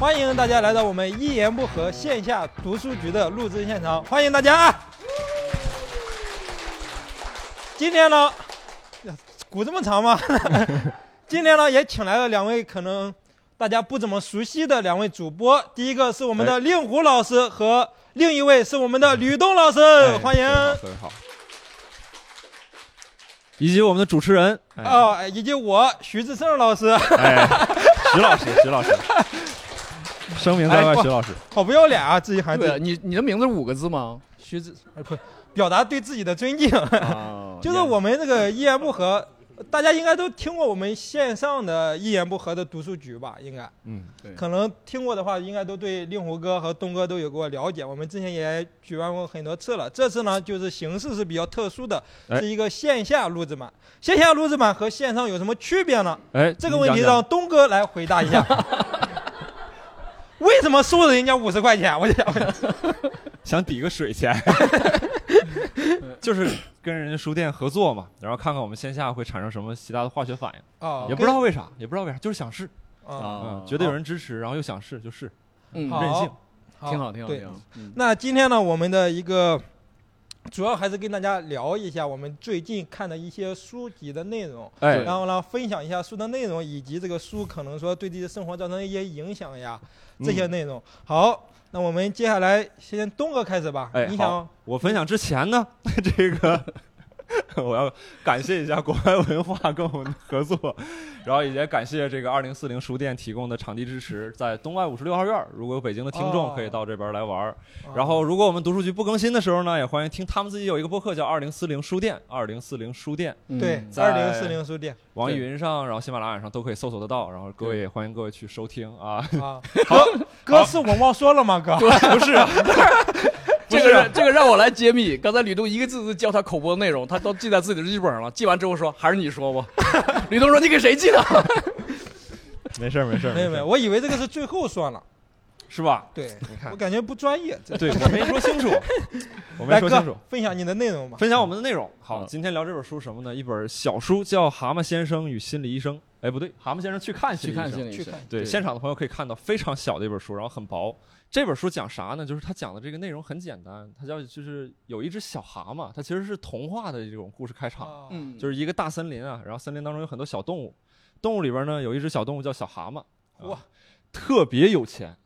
欢迎大家来到我们一言不合线下读书局的录制现场，欢迎大家啊！今天呢，鼓这么长吗？今天呢，也请来了两位可能大家不怎么熟悉的两位主播，第一个是我们的令狐老师和另一位是我们的吕东老师，欢迎。特别好。以及我们的主持人哦，以及我徐志胜老师，哎，徐老师，徐老师，声明在外，徐老师，好不要脸啊！自己还对，你你的名字五个字吗？徐志，哎不，表达对自己的尊敬，就是我们这个一言不合。大家应该都听过我们线上的一言不合的读书局吧？应该，嗯，对，可能听过的话，应该都对令狐哥和东哥都有过了解。我们之前也举办过很多次了，这次呢，就是形式是比较特殊的，是一个线下录制版。线下录制版和线上有什么区别呢？哎，这个问题让东哥来回答一下。为什么收了人家五十块钱？我想 想抵个水钱，就是跟人家书店合作嘛，然后看看我们线下会产生什么其他的化学反应。啊，也不知道为啥，也不知道为啥，就是想试啊，觉得有人支持，然后又想试，就试，嗯，任性，挺好，挺好，挺好。那今天呢，我们的一个。主要还是跟大家聊一下我们最近看的一些书籍的内容，哎，然后呢，分享一下书的内容，以及这个书可能说对自己的生活造成一些影响呀，这些内容。好，那我们接下来先东哥开始吧。哎，你想我分享之前呢，这个。我要感谢一下国外文化跟我们合作，然后也感谢这个二零四零书店提供的场地支持，在东外五十六号院，如果有北京的听众可以到这边来玩。然后如果我们读书局不更新的时候呢，也欢迎听他们自己有一个播客叫二零四零书店，二零四零书店。对，二零四零书店，网易云上，然后喜马拉雅上都可以搜索得到。然后各位也欢迎各位去收听啊。啊，好，哥是我忘说了吗？哥，不是。这个这个让我来揭秘。刚才吕东一个字字教他口播的内容，他都记在自己的日记本上了。记完之后说：“还是你说吧。”吕东说：“你给谁记的？”没事没事没有没有，我以为这个是最后算了，是吧？对，你看，我感觉不专业。对我没说清楚，我没说清楚。分享你的内容吧。分享我们的内容。好，今天聊这本书什么呢？一本小书叫《蛤蟆先生与心理医生》。哎，不对，蛤蟆先生去看心理医生。去看。对，现场的朋友可以看到非常小的一本书，然后很薄。这本书讲啥呢？就是它讲的这个内容很简单，它叫就是有一只小蛤蟆，它其实是童话的这种故事开场，嗯，就是一个大森林啊，然后森林当中有很多小动物，动物里边呢有一只小动物叫小蛤蟆，哇，特别有钱，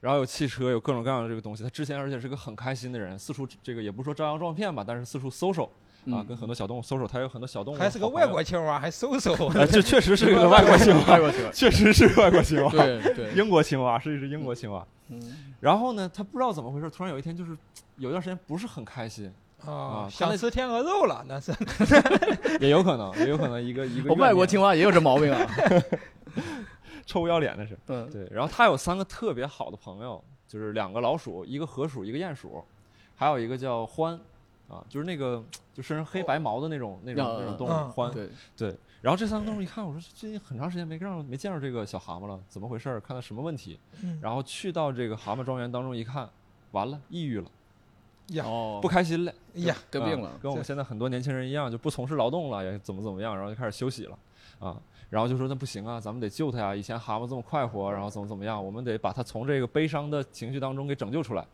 然后有汽车，有各种各样的这个东西。他之前而且是个很开心的人，四处这个也不说招摇撞骗吧，但是四处搜搜。啊，跟很多小动物搜搜，他有很多小动物，还是个外国青蛙，还搜搜，这确实是个外国青蛙，确实是个外国青蛙，对对，英国青蛙是一只英国青蛙。嗯，然后呢，他不知道怎么回事，突然有一天就是有一段时间不是很开心。啊，想吃天鹅肉了，那是。也有可能，也有可能一个一个外国青蛙也有这毛病啊，臭不要脸的是，嗯，对。然后他有三个特别好的朋友，就是两个老鼠，一个河鼠，一个鼹鼠，还有一个叫獾。啊，就是那个就身上黑白毛的那种那种那种动物獾，对对。然后这三个动物一看，我说最近很长时间没让没见着这个小蛤蟆了，怎么回事？看到什么问题？然后去到这个蛤蟆庄园当中一看，完了，抑郁了，呀，不开心了，呀，得病了，跟我们现在很多年轻人一样，就不从事劳动了，也怎么怎么样，然后就开始休息了，啊，然后就说那不行啊，咱们得救他呀！以前蛤蟆这么快活，然后怎么怎么样，我们得把他从这个悲伤的情绪当中给拯救出来。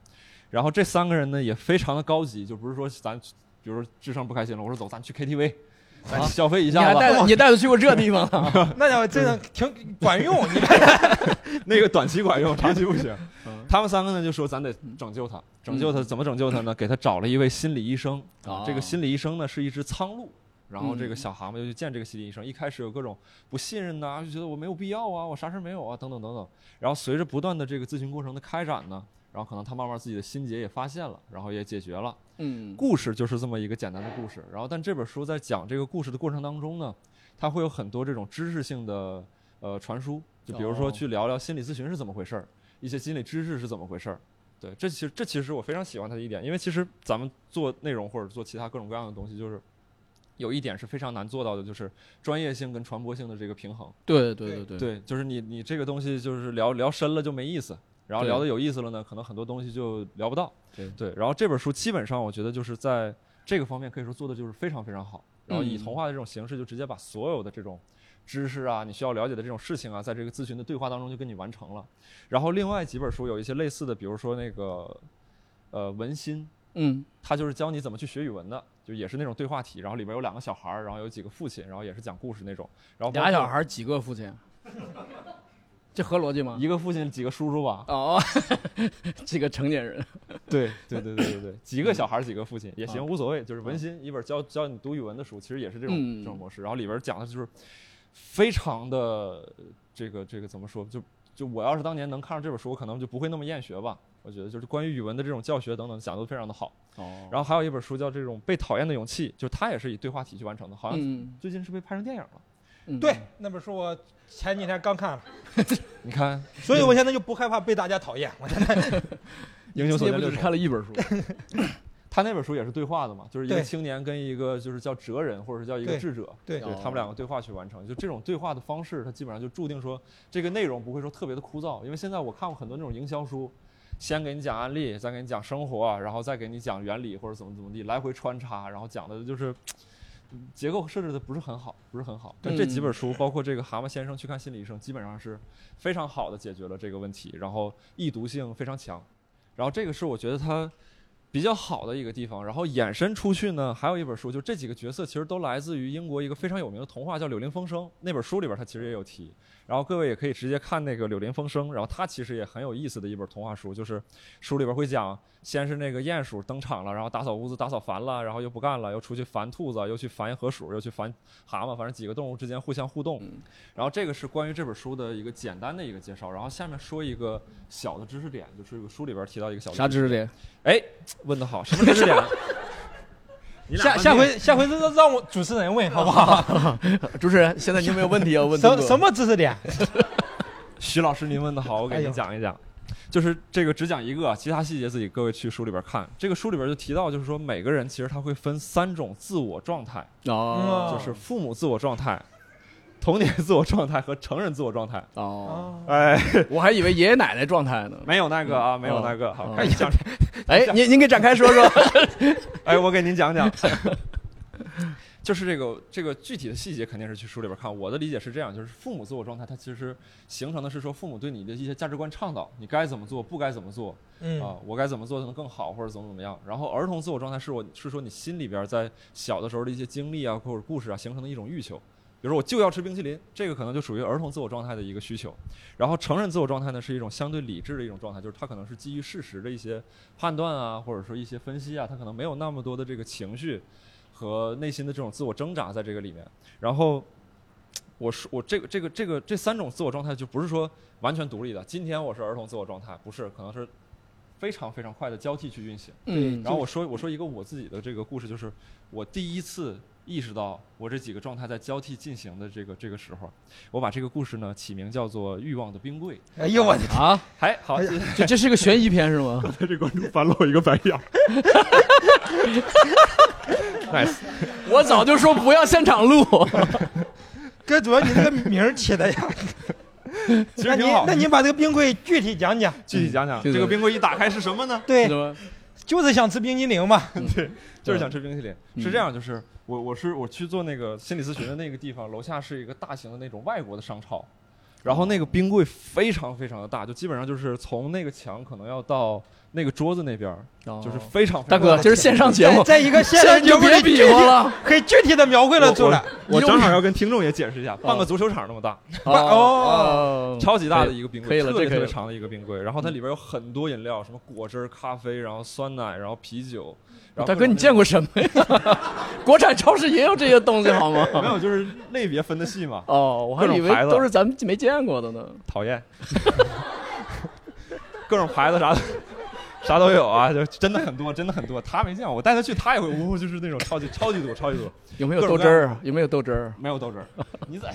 然后这三个人呢也非常的高级，就不是说咱。比如说智商不开心了，我说走，咱去 KTV，咱消费一下。你还带你带他去过这地方？那家伙真的挺管用，你看 那个短期管用，长期不行。他们三个呢就说咱得拯救他，拯救他怎么拯救他呢？给他找了一位心理医生啊。这个心理医生呢是一只苍鹭，然后这个小蛤蟆就去见这个心理医生。一开始有各种不信任呐，就觉得我没有必要啊，我啥事没有啊，等等等等。然后随着不断的这个咨询过程的开展呢。然后可能他慢慢自己的心结也发现了，然后也解决了。嗯，故事就是这么一个简单的故事。然后，但这本书在讲这个故事的过程当中呢，它会有很多这种知识性的呃传输，就比如说去聊聊心理咨询是怎么回事儿，一些心理知识是怎么回事儿。对，这其实这其实我非常喜欢它的一点，因为其实咱们做内容或者做其他各种各样的东西，就是有一点是非常难做到的，就是专业性跟传播性的这个平衡。对对对对，对，就是你你这个东西就是聊聊深了就没意思。然后聊的有意思了呢，可能很多东西就聊不到。对对，然后这本书基本上我觉得就是在这个方面可以说做的就是非常非常好。然后以童话的这种形式，就直接把所有的这种知识啊，你需要了解的这种事情啊，在这个咨询的对话当中就跟你完成了。然后另外几本书有一些类似的，比如说那个呃文心，嗯他就是教你怎么去学语文的，就也是那种对话题，然后里边有两个小孩儿，然后有几个父亲，然后也是讲故事那种。然后俩小孩儿几个父亲？这合逻辑吗？一个父亲几个叔叔吧？哦，几个成年人。对对对对对对，几个小孩儿几个父亲也行，啊无所谓，就是文心一本教教你读语文的书，其实也是这种、嗯这种模式。然后里边讲的就是非常的这个这个怎么说？就就我要是当年能看上这本书，我可能就不会那么厌学吧。我觉得就是关于语文的这种教学等等讲的都非常的好。哦然后还有一本书叫这种被讨厌的勇气，就是它也是以对话体去完成的，好像嗯最近是被拍成电影了。嗯，对，那本书我前几天刚看了，你看 所以我现在就不害怕被大家讨厌。我现在 《英雄所见略同看了一本书。他那本书也是对话的嘛，就是一个青年跟一个就是叫哲人或者是叫一个智者，对对他们两个对话去完成，就这种对话的方式，它基本上就注定说这个内容不会说特别的枯燥，因为现在我看过很多那种营销书，先给你讲案例，再给你讲生活，然后再给你讲原理或者怎么怎么地，来回穿插，然后讲的就是。嗯结构设置的不是很好，不是很好。但这几本书，包括这个《蛤蟆先生去看心理医生》，基本上是非常好的解决了这个问题，然后易读性非常强。然后这个是我觉得它比较好的一个地方。然后衍生出去呢，还有一本书，就这几个角色其实都来自于英国一个非常有名的童话，叫《柳林风声》。那本书里边它其实也有提。然后各位也可以直接看那个《柳林风声》，然后它其实也很有意思的一本童话书，就是书里边会讲，先是那个鼹鼠登场了，然后打扫屋子打扫烦了，然后又不干了，又出去烦兔子，又去烦河鼠，又去烦蛤蟆，反正几个动物之间互相互动。嗯然后这个是关于这本书的一个简单的一个介绍。然后下面说一个小的知识点，就是这个书里边提到一个小的啥知识点？哎，问得好，什么知识点？下下回下回让让我主持人问好不好？主持人，现在你有没有问题要问？什什？么知识点？徐老师，您问的好，我给您讲一讲。就是这个只讲一个，其他细节自己各位去书里边看。这个书里边就提到，就是说每个人其实他会分三种自我状态，就是父母自我状态、童年自我状态和成人自我状态。哦，啊，哎，我还以为爷爷奶奶状态呢。没有那个啊，嗯没有那个。好，哦开始讲。哎，您您给展开说说。哎，我给您讲讲，就是这个这个具体的细节肯定是去书里边看。我的理解是这样，就是父母自我状态，它其实形成的是说父母对你的一些价值观倡导，你该怎么做，不该怎么做嗯啊，我该怎么做才能更好，或者怎么怎么样。然后儿童自我状态是我是说你心里边在小的时候的一些经历啊或者故事啊形成的一种欲求。比如说我就要吃冰淇淋，这个可能就属于儿童自我状态的一个需求。然后成人自我状态呢是一种相对理智的一种状态，就是它可能是基于事实的一些判断啊，或者说一些分析啊，他可能没有那么多的这个情绪和内心的这种自我挣扎在这个里面。然后 我说我这个这个这个这三种自我状态就不是说完全独立的。今天我是儿童自我状态，不是，可能是非常非常快的交替去运行。嗯，然后我说我说一个我自己的这个故事，就是我第一次意识到我这几个状态在交替进行的这个这个时候，我把这个故事呢起名叫做《欲望的冰柜》。哎呦我的啊，还，好，这这是个悬疑片是吗？刚才这观众翻了我一个白眼。nice，我早就说不要现场录。哥，主要你这个名儿起的呀。那你其实挺好那。你把这个冰柜具体讲讲。具体讲讲，这个这个冰柜一打开是什么呢？对？就是想吃冰激凌嘛。对就是想吃冰淇淋。嗯是这样，就是我我是我去做那个心理咨询的那个地方，楼下是一个大型的那种外国的商超，然后那个冰柜非常非常的大，就基本上就是从那个墙可能要到那个桌子那边儿，就是非常非常大哥，这是线上节目，在在一个现现在在节目就别比里具体划了。可以具体的描绘了出来。我正好要跟听众也解释一下，半个足球场那么大，哦，超级大的一个冰柜，可以了特别特别长的一个冰柜，然后它里边有很多饮料，什么果汁、咖啡，然后酸奶，然后啤酒。大哥，你见过什么呀？国产超市也有这些东西好吗？没有？就是类别分的细嘛，哦，我还以为都是咱们没见过的呢。讨厌，各种牌子啥的。啥都有啊，就真的很多，真的很多。他没见过，我带他去，他也会呜呼，就是那种超级超级多，超级多。有没有豆汁儿啊？有没有豆汁儿？没有豆汁儿，你咋？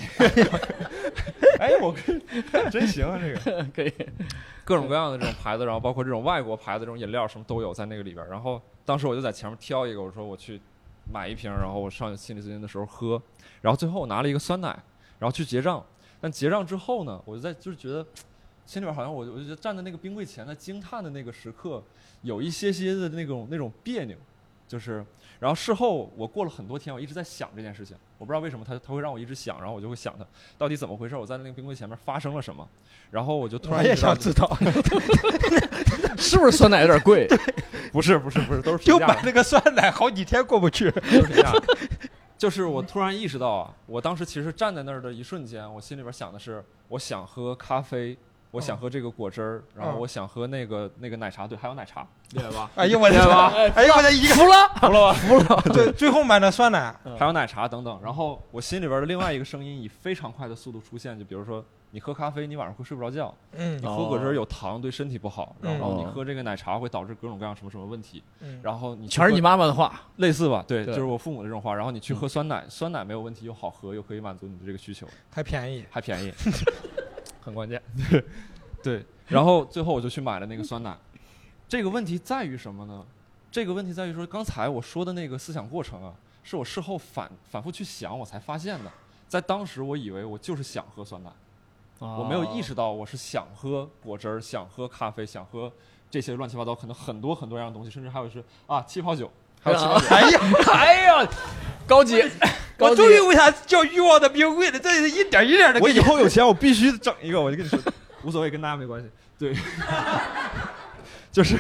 哎，我跟真行啊，这个可以。各种各样的这种牌子，然后包括这种外国牌子这种饮料什么都有在那个里边儿。然后当时我就在前面挑一个，我说我去买一瓶，然后我上心理咨询的时候喝。然后最后我拿了一个酸奶，然后去结账。但结账之后呢，我就在就是觉得心里边好像我我就站在那个冰柜前在惊叹的那个时刻，有一些些的那种那种别扭。就是，然后事后我过了很多天，我一直在想这件事情，我不知道为什么他他会让我一直想，然后我就会想他到底怎么回事，我在那个冰柜前面发生了什么，然后我就突然也想知道，是不是酸奶有点贵？不是不是不是都是就平价的，买那个酸奶好几天过不去。都是平价。就是我突然意识到啊，我当时其实站在那儿的一瞬间，我心里边想的是，我想喝咖啡，我想喝这个果汁儿，然后嗯我想喝那个那个奶茶，对，还有奶茶，厉害吧？哎呦我天！哎呦我天一个服了，服了吧？服了。对最后买的酸奶，还有奶茶等等。然后我心里边的另外一个声音以非常快的速度出现，就比如说你喝咖啡，你晚上会睡不着觉；嗯你喝果汁有糖，对身体不好；嗯然后你喝这个奶茶会导致各种各样什么什么问题。嗯，然后你全是你妈妈的话。类似吧？对，对就是我父母的这种话。然后你去喝酸奶，酸奶没有问题，又好喝，又可以满足你的这个需求，还便宜。还便宜，很关键。对，然后最后我就去买了那个酸奶。这个问题在于什么呢？这个问题在于说，刚才我说的那个思想过程啊，是我事后反反复去想，我才发现的。在当时，我以为我就是想喝酸奶，我没有意识到我是想喝果汁儿，想喝咖啡，想喝这些乱七八糟，可能很多很多样的东西，甚至还有是啊气泡酒，还有气泡酒。哎呀，哎呀，高级，我终于为啥叫欲望的冰柜了？这是一点一点的我。以后有钱，我必须整一个。我就跟你说，无所谓，跟大家没关系。对，就是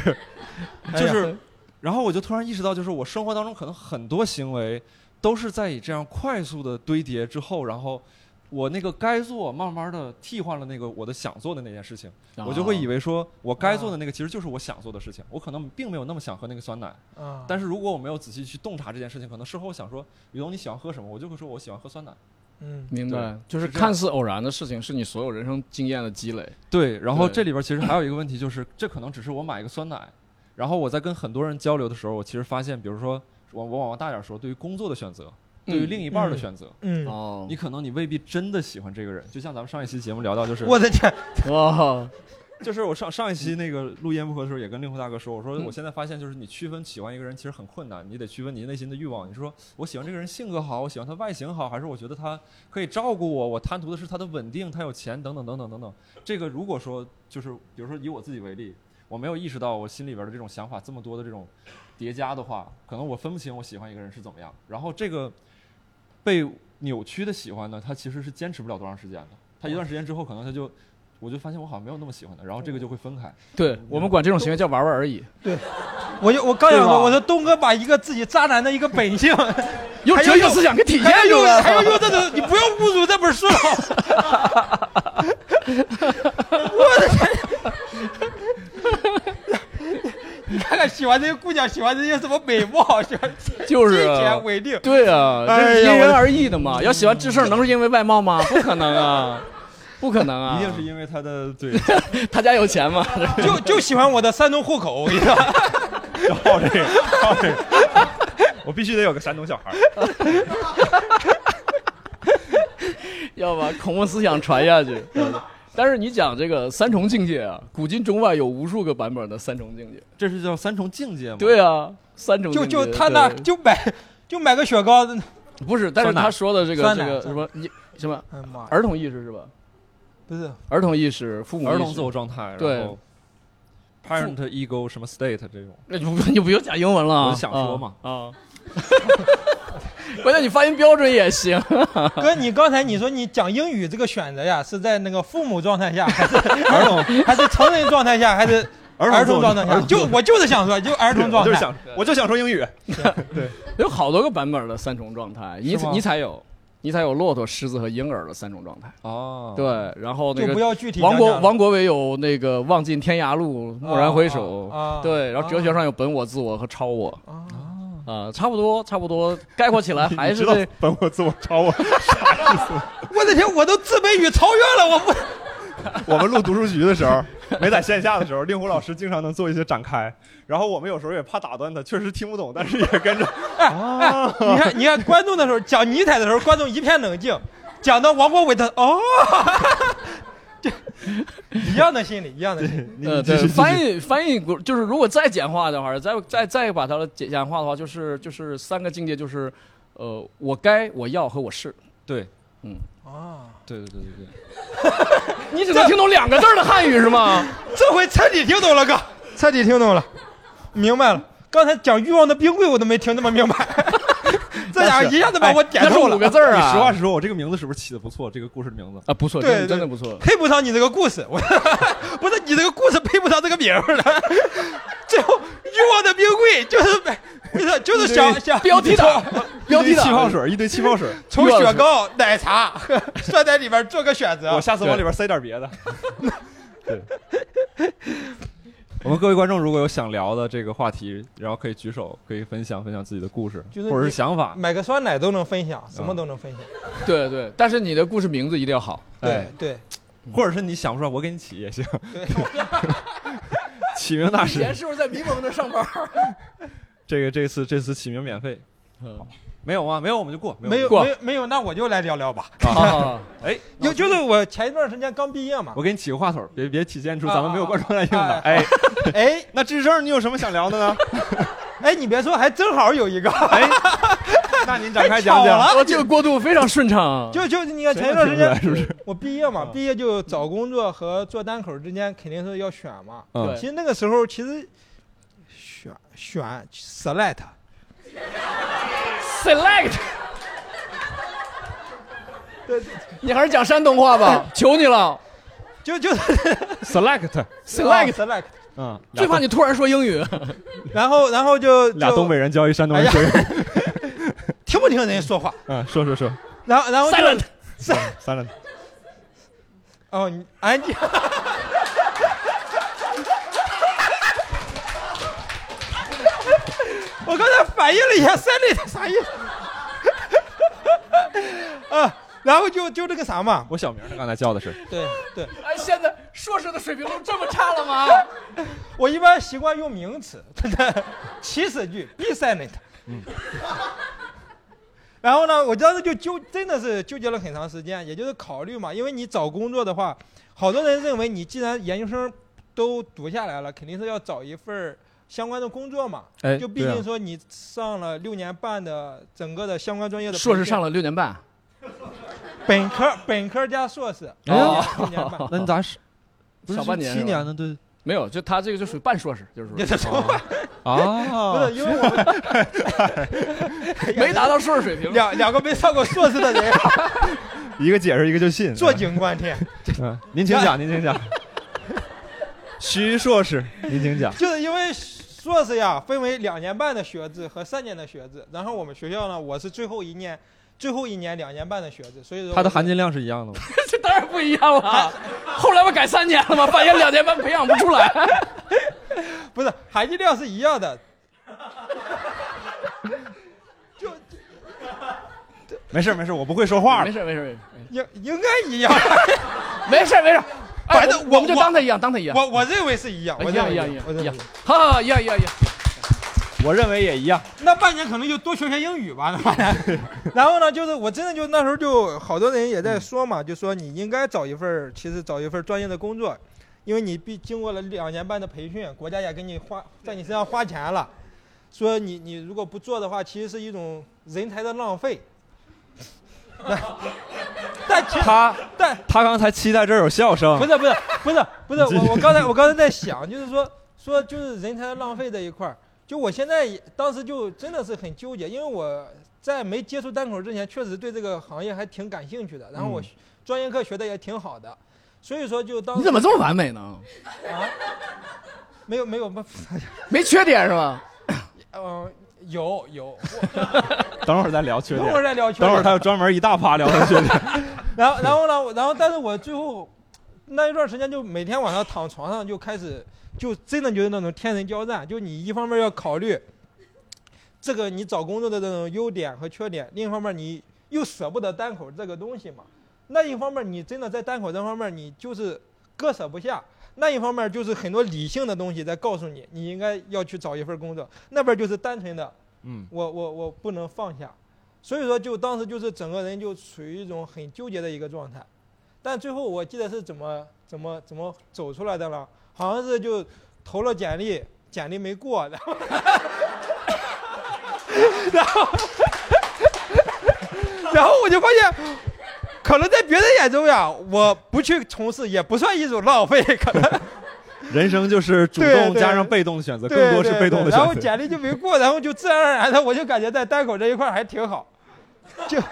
就是，然后我就突然意识到，就是我生活当中可能很多行为都是在以这样快速的堆叠之后，然后我那个该做，慢慢的替换了那个我的想做的那件事情，我就会以为为说我该做的那个其实就是我想做的事情，我可能并没有那么想喝那个酸奶。啊，但是如果我没有仔细去洞察这件事情，可能事后想说，雨东你喜欢喝什么，我就会说我喜欢喝酸奶。嗯。明白，就是看似偶然的事情，是你所有人生经验的积累。对，然后这里边其实还有一个问题，就是这可能只是我买一个酸奶，然后我在跟很多人交流的时候，我其实发现，比如说我我往大点说，对于工作的选择，对于另一半的嗯选择，嗯，哦你，可能你未必真的喜欢这个人，就像咱们上一期节目聊到，就是我的天，哇，就是我上上一期那个录音不合的时候，也跟令狐大哥说，我说嗯我现在发现，就是你区分喜欢一个人其实很困难，你得区分你内心的欲望。你说我喜欢这个人性格好，我喜欢他外形好，还是我觉得他可以照顾我，我贪图的是他的稳定，他有钱等等等等等等。这个如果说就是比如说以我自己为例，我没有意识到我心里边的这种想法这么多的这种叠加的话，可能我分不清我喜欢一个人是怎么样。然后这个被扭曲的喜欢呢，他其实是坚持不了多长时间的。他一段时间之后，可能他就。我就发现我好像没有那么喜欢他，然后这个就会分开。对我们管这种行为叫玩玩而已。对我就我刚想说，对吧我说东哥把一个自己渣男的一个本性，用还要哲学思想给体还现出来还要。用这种，你不要侮辱这本书 了。我的天！你看看喜欢这些姑娘，喜欢这些什么美貌，喜欢 就是金啊钱稳定。对啊，这哎是因人而异的嘛。要喜欢智胜，能是因为外貌吗？不可能啊，不可能啊！一定是因为他的嘴他 家有钱嘛。就就喜欢我的山东户口，我跟你说，要好这个，好这个，我必须得有个山东小孩。要把恐怖思想传下去。但是你讲这个三重境界啊，古今中外有无数个版本的三重境界。这是叫三重境界吗？对啊，三重就境界就他那就买就买个雪糕，不是，但是他说的这个这个什么你什么儿童意识是吧？不是。儿童意识、父母儿童自我状态，对。parent ego 什么 state 这种，那就不你不用讲英文了，想说嘛。啊。啊 关键你发音标准也行，哥，你刚才你说你讲英语这个选择呀，是在那个父母状态下，还是 儿童还是成人状态下，还是儿童状态下？就我就是想说，就儿童状态。我就是想，我就想说英语。对有好多个版本的三重状态，你你才有，你才有骆驼、狮子和婴儿的三种状态。哦，啊对，然后那个就不要具体王国王国维有那个望尽天涯路，蓦然回首。对，然后哲学上有本我、自我和超我啊啊，差不多差不多，概括起来还是你知道这本我自我超我。我的天，我都自卑与超越了，我不。我们录读书局的时候，没在线下的时候，令狐老师经常能做一些展开，然后我们有时候也怕打断他，确实听不懂，但是也跟着。哎，你看，你看，观众的时候讲尼采的时候，观众一片冷静；讲到王国维的，哦，就 一样的心理，一样的心理。呃，对，翻译翻译过就是如果再简化的话，再再再把它简简化的话，就是就是三个境界，就是呃，我该、我要和我是。对，嗯。啊，对对对对。对，你只能听懂两个字的汉语是吗？这回彻底听懂了，哥，彻底听懂了，明白了。刚才讲欲望的冰柜我都没听那么明白，这俩一下子把我点那是五透了，个字儿啊！你实话实说，我这个名字是不是起的不错？这个故事的名字，啊，不错，对真的真的不错。配不上你这个故事，我 不是你这个故事配不上这个名儿了。最后欲望的冰柜就是不是就是想想标题党，标题党气泡水，一堆气泡水。从雪糕、奶茶算在里边做个选择我。下次往里边塞点别的。对。我们各位观众如果有想聊的这个话题，然后可以举手，可以分享分享自己的故事就是或者是想法。买个酸奶都能分享，什么都能分享。对对，但是你的故事名字一定要好。哎对对或者是你想不出来，我给你起也行。对，起名大师，是不是在迷蒙那上班？这个这次这次起名免费，没有吗？没有我们就过，没有过没有没有，那我就来聊聊吧。啊，哎，就就是我前一段时间刚毕业嘛我，给你起个话头，别别体现出啊咱们没有观众来应的。啊哎，哎 那智胜你有什么想聊的呢？哎，你别说，还正好有一个，哎，那您展开讲讲。这个过渡非常顺畅。就就你看前一段时间是不是？我毕业嘛啊，毕业就找工作和做单口之间肯定是要选嘛。嗯对其实那个时候其实选选 select，Select，对，你还是讲山东话吧，求你了。就就。select，Select，select，嗯，最怕你突然说英语。然后然后就俩东北人教一山东人学。听不听人家说话，嗯，说说说。然后然后就 Silent，，silent。哦，你安静。我刚才反应了一下，silent 啥意思？啊，然后就就这个啥嘛，我小名他，刚才叫的是。对对，哎，现在硕士的水平都这么差了吗？我一般习惯用名词，祈使句，be silent。嗯然后呢，我当时就纠，真的是纠结了很长时间，也就是考虑嘛，因为你找工作的话，好多人认为你既然研究生都读下来了，肯定是要找一份儿相关的工作嘛。哎，就毕竟说你上了六年半的整个的相关专业的硕士上了了六年半，本科，本科加硕士，哎呀六年半。那你咋是？不是小半年七年呢？对没有，就他这个就属于半硕士，就是说啊，不是因为我们 没达到硕士水平。两两个没上过硕士的人一个解释一个就信。坐井观天，嗯，您请讲，您请讲。徐硕士，您请讲。就是因为硕士呀分为两年半的学制和三年的学制，然后我们学校呢，我是最后一年，最后一年两年半的学制，所以说它的含金量是一样的吗？这当然不一样了。后来不改三年了吗？发现两年半培养不出来。不是含金量是一样的，就没事没事，我不会说话了。没事没事没事应应该一样，没事没事。哎反正我我我们就当他一样，当他一样。我我认为是一样，我一认为样一样一样我认为一样。好好好，一样一样一样。我认为也一样。那半年可能就多学学英语吧，那半年。然后呢，就是我真的就那时候就好多人也在说嘛，就说你应该找一份，其实找一份专业的工作，因为你毕经过了两年半的培训，国家也给你花在你身上花钱了，说你你如果不做的话，其实是一种人才的浪费。但其实他但他刚才期待这儿有笑声不。是不是不是不是，我我刚才我刚才在想，就是说说就是人才浪费这一块儿，就我现在也当时就真的是很纠结，因为我在没接触单口之前，确实对这个行业还挺感兴趣的，然后我嗯专业课学的也挺好的，所以说就当你怎么这么完美呢？啊？没有没有不，没缺点是吧？嗯、有有，等会儿再聊缺等会儿。再聊缺点。等会儿他有专门一大趴聊他的缺点。然后然后呢，我然后但是我最后那一段时间就每天晚上躺床上就开始就真的就是那种天人交战，就你一方面要考虑这个你找工作的这种优点和缺点，另一方面你又舍不得单口这个东西嘛。那一方面你真的在单口这方面你就是割舍不下，那一方面就是很多理性的东西在告诉你，你应该要去找一份工作，那边就是单纯的嗯，我我我不能放下，所以说就当时就是整个人就处于一种很纠结的一个状态，但最后我记得是怎么怎么怎么走出来的了，好像是就投了简历，简历没过，然后 然后然后我就发现，可能在别人眼中呀，我不去从事也不算一种浪费，可能人生就是主动加上被动的选择，更对多是被动的选择然后。简历就没过，然后就自然而然的，我就感觉在单口这一块还挺好，就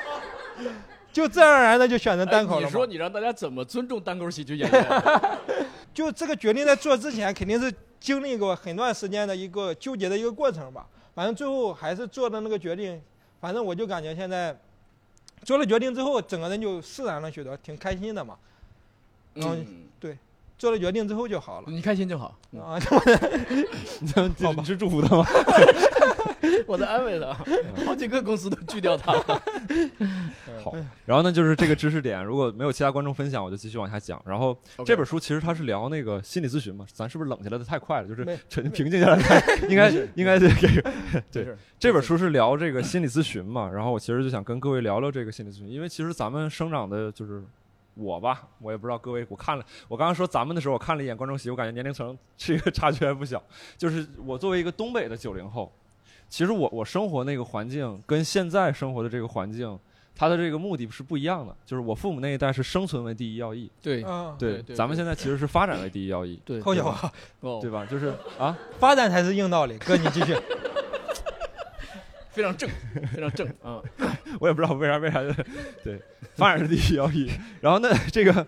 就自然而然的就选择单口了。哎你说你让大家怎么尊重单口喜剧演员？就这个决定在做之前，肯定是经历过很段时间的一个纠结的一个过程吧。反正最后还是做的那个决定，反正我就感觉现在做了决定之后，整个人就释然了许多，挺开心的嘛。嗯，对做了决定之后就好了。你开心就好，啊，你你是祝福他吗？我在安慰他。好几个公司都拒掉他了。好，然后呢，就是这个知识点，如果没有其他观众分享，我就继续往下讲。然后这本书其实它是聊那个心理咨询嘛，咱是不是冷下来的太快了？就是沉平静下来看，应该应该这个 对这本书是聊这个心理咨询嘛，然后我其实就想跟各位聊聊这个心理咨询，因为其实咱们生长的就是我吧，我也不知道各位，我看了，我刚刚说咱们的时候，我看了一眼观众席，我感觉年龄层这个差距还不小。就是我作为一个东北的九零后，其实我我生活那个环境跟现在生活的这个环境，它的这个目的是不一样的。就是我父母那一代是生存为第一要义，对嗯，对对咱们现在其实是发展为第一要义，对，对吧？就是啊，发展才是硬道理。哥，你继续。非常正，非常正啊。我也不知道为啥为啥，对，发展是第一要义。然后呢，这个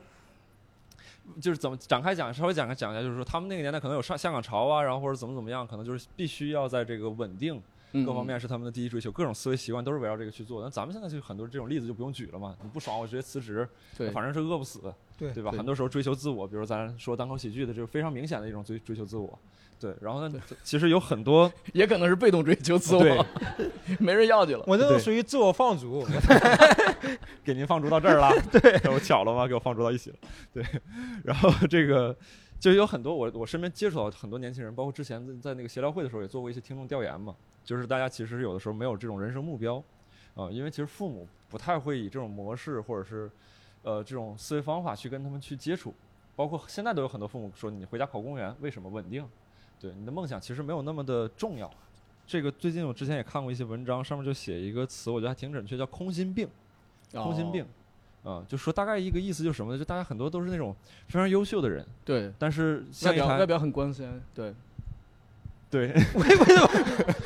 就是怎么展开讲，稍微讲开讲一下，就是说他们那个年代可能有上香港潮啊，然后或者怎么怎么样，可能就是必须要在这个稳定嗯各方面是他们的第一追求，各种思维习惯都是围绕这个去做。那咱们现在就很多这种例子就不用举了嘛，你不爽我直接辞职，对，反正是饿不死，对对吧？很多时候追求自我，比如咱说单口喜剧的，就是非常明显的一种追追求自我。对，然后呢，其实有很多 也可能是被动追求自我，没人要你了。我这种对属于自我放逐。给您放逐到这儿了，对，我巧了吗？给我放逐到一起了，对。然后这个就有很多我我身边接触到很多年轻人，包括之前在在那个协聊会的时候也做过一些听众调研嘛，就是大家其实有的时候没有这种人生目标，啊、因为其实父母不太会以这种模式或者是呃这种思维方法去跟他们去接触，包括现在都有很多父母说你回家考公务员为什么稳定？对，你的梦想其实没有那么的重要。这个最近我之前也看过一些文章，上面就写一个词，我觉得还挺准确，叫空心病。空心病，啊、就说大概一个意思就是什么呢？就大家很多都是那种非常优秀的人，对，但是外表外表很光鲜，对，对 为为什么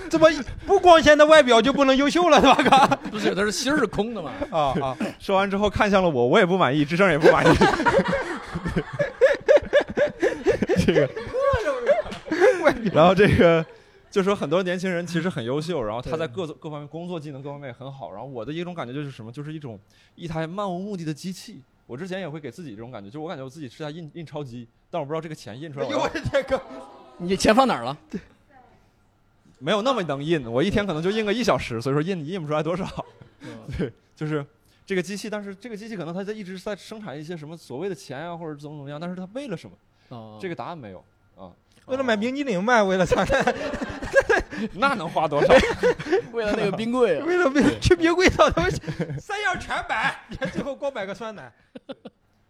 这么不光鲜的外表就不能优秀了，是吧，哥？不是，他是心是空的嘛。啊啊！说完之后看向了我，我也不满意，智胜也不满意。这个，然后这个就说很多年轻人其实很优秀，然后他在各各方面工作技能各方面也很好。然后我的一种感觉就是什么，就是一种一台漫无目的的机器。我之前也会给自己这种感觉，就我感觉我自己是台印印钞机，但我不知道这个钱印出来哎呦我天哥！你钱放哪儿了？没有那么能印，我一天可能就印个一小时，所以说印印不出来多少。对，就是这个机器，但是这个机器可能它在一直在生产一些什么所谓的钱啊，或者怎么怎么样，但是它为了什么？哦这个答案没有啊，为了买冰激凌卖，为了啥？那能花多少？为了那个冰柜啊，为了冰去冰柜上，他们三样全买，最后光买个酸奶。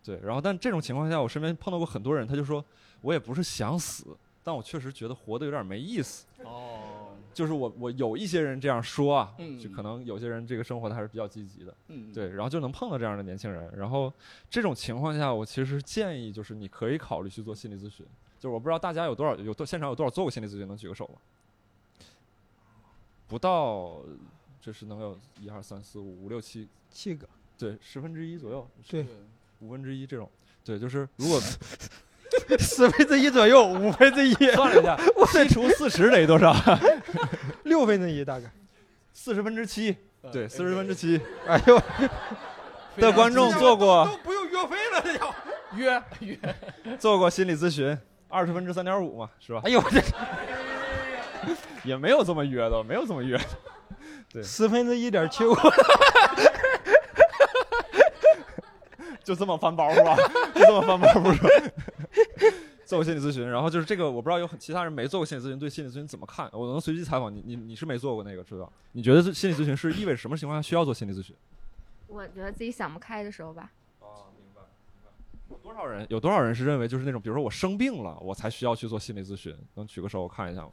对，然后但这种情况下，我身边碰到过很多人，他就说我也不是想死，但我确实觉得活得有点没意思。哦，就是我我有一些人这样说啊，嗯就可能有些人这个生活的还是比较积极的。嗯，对，然后就能碰到这样的年轻人。然后这种情况下，我其实建议就是你可以考虑去做心理咨询。就是我不知道大家有多少有多现场有多少做过心理咨询，能举个手吗？不到，就是能有一二三四五五六七，七个，对，十分之一左右，对，五分之一这种。对，就是如果 十分之一左右，五分之一，算了一下，七除四十等于多少？六分之一大概。四十分之七，呃对，四十分之七哎呦，的观众做过都不用约费了，这叫。约约，做过心理咨询，二十分之三点五嘛，是吧？哎呦我，这 也没有这么约的，没有这么约的。对十分之一点七五，就这么翻包是吧？就这么翻包不是吧？做过心理咨询，然后就是这个，我不知道有很其他人没做过心理咨询，对心理咨询怎么看？我能随机采访你，你你是没做过那个，知道？你觉得这心理咨询是意味着什么情况下需要做心理咨询？我觉得自己想不开的时候吧，哦，明白，明白。有多少人？有多少人是认为就是那种，比如说我生病了，我才需要去做心理咨询？能举个手，我看一下。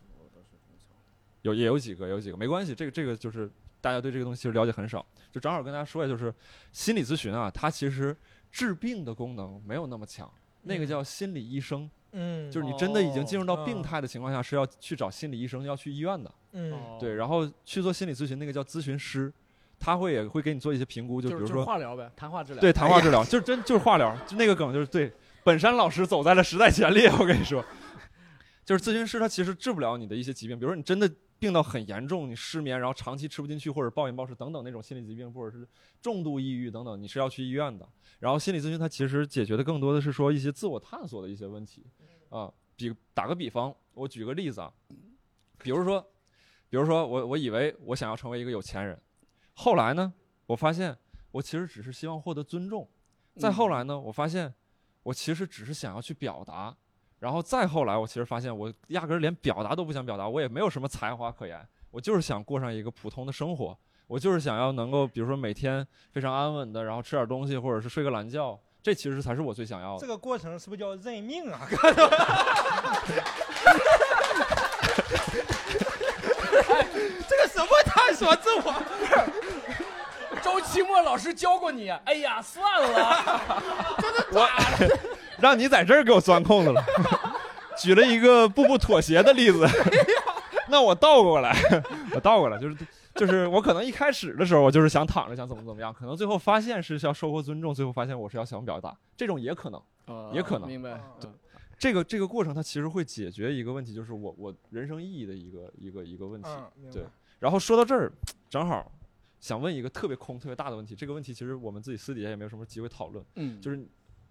有也有几个，有几个没关系，这个这个就是大家对这个东西其实了解很少。就正好跟大家说一下，就是心理咨询啊，它其实治病的功能没有那么强，那个叫心理医生。嗯，就是你真的已经进入到哦病态的情况下，是要去找心理医生，要去医院的。嗯哦对，然后去做心理咨询，那个叫咨询师，他会也会给你做一些评估，就比如说化疗呗，谈话治疗。对谈话治疗，就真就是化疗，就那个梗就是对本山老师走在了时代前列，我跟你说，就是咨询师他其实治不了你的一些疾病，比如说你真的病到很严重，你失眠，然后长期吃不进去或者暴饮暴食等等那种心理疾病，或者是重度抑郁等等，你是要去医院的。然后心理咨询它其实解决的更多的是说一些自我探索的一些问题，啊，比打个比方，我举个例子啊，比如说，比如说我我以为我想要成为一个有钱人，后来呢，我发现我其实只是希望获得尊重，再后来呢，我发现我其实只是想要去表达，然后再后来我其实发现我压根儿连表达都不想表达，我也没有什么才华可言，我就是想过上一个普通的生活，我就是想要能够比如说每天非常安稳的，然后吃点东西或者是睡个懒觉，这其实才是我最想要的这。个过程是不是叫认命啊？这个什么探索自我？周奇墨老师教过你，哎呀，算了，让你在这儿给我钻空子了，举了一个步步妥协的例子。那我倒过来，我倒过来，就是就是我可能一开始的时候，我就是想躺着，想怎么怎么样，可能最后发现是要收获尊重，最后发现我是要想表达，这种也可能。也可能明白。对这个这个过程它其实会解决一个问题，就是我我人生意义的一个一个一个问题。嗯，明白对。然后说到这儿，正好想问一个特别空、特别大的问题。这个问题其实我们自己私底下也没有什么机会讨论。嗯，就是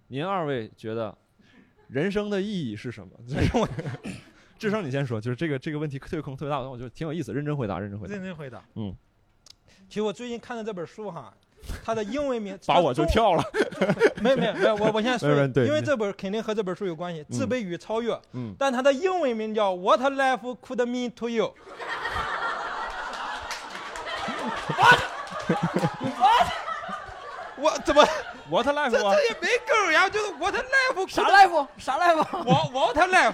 您二位觉得人生的意义是什么？智生，你先说，就是这个这个问题特别空、特别大，但我觉得挺有意思，认真回答，认真回答认。真回答。嗯，其实我最近看的这本书哈，它的英文名 把我就跳了。没有没有没有，我我现在说因为这本肯定和这本书有关系，《自卑与超越》，嗯，但它的英文名叫 What Life Could Mean to You。我怎么 What life 这这？也没梗呀？就是 What Life 啥福？啥来福？我 What Life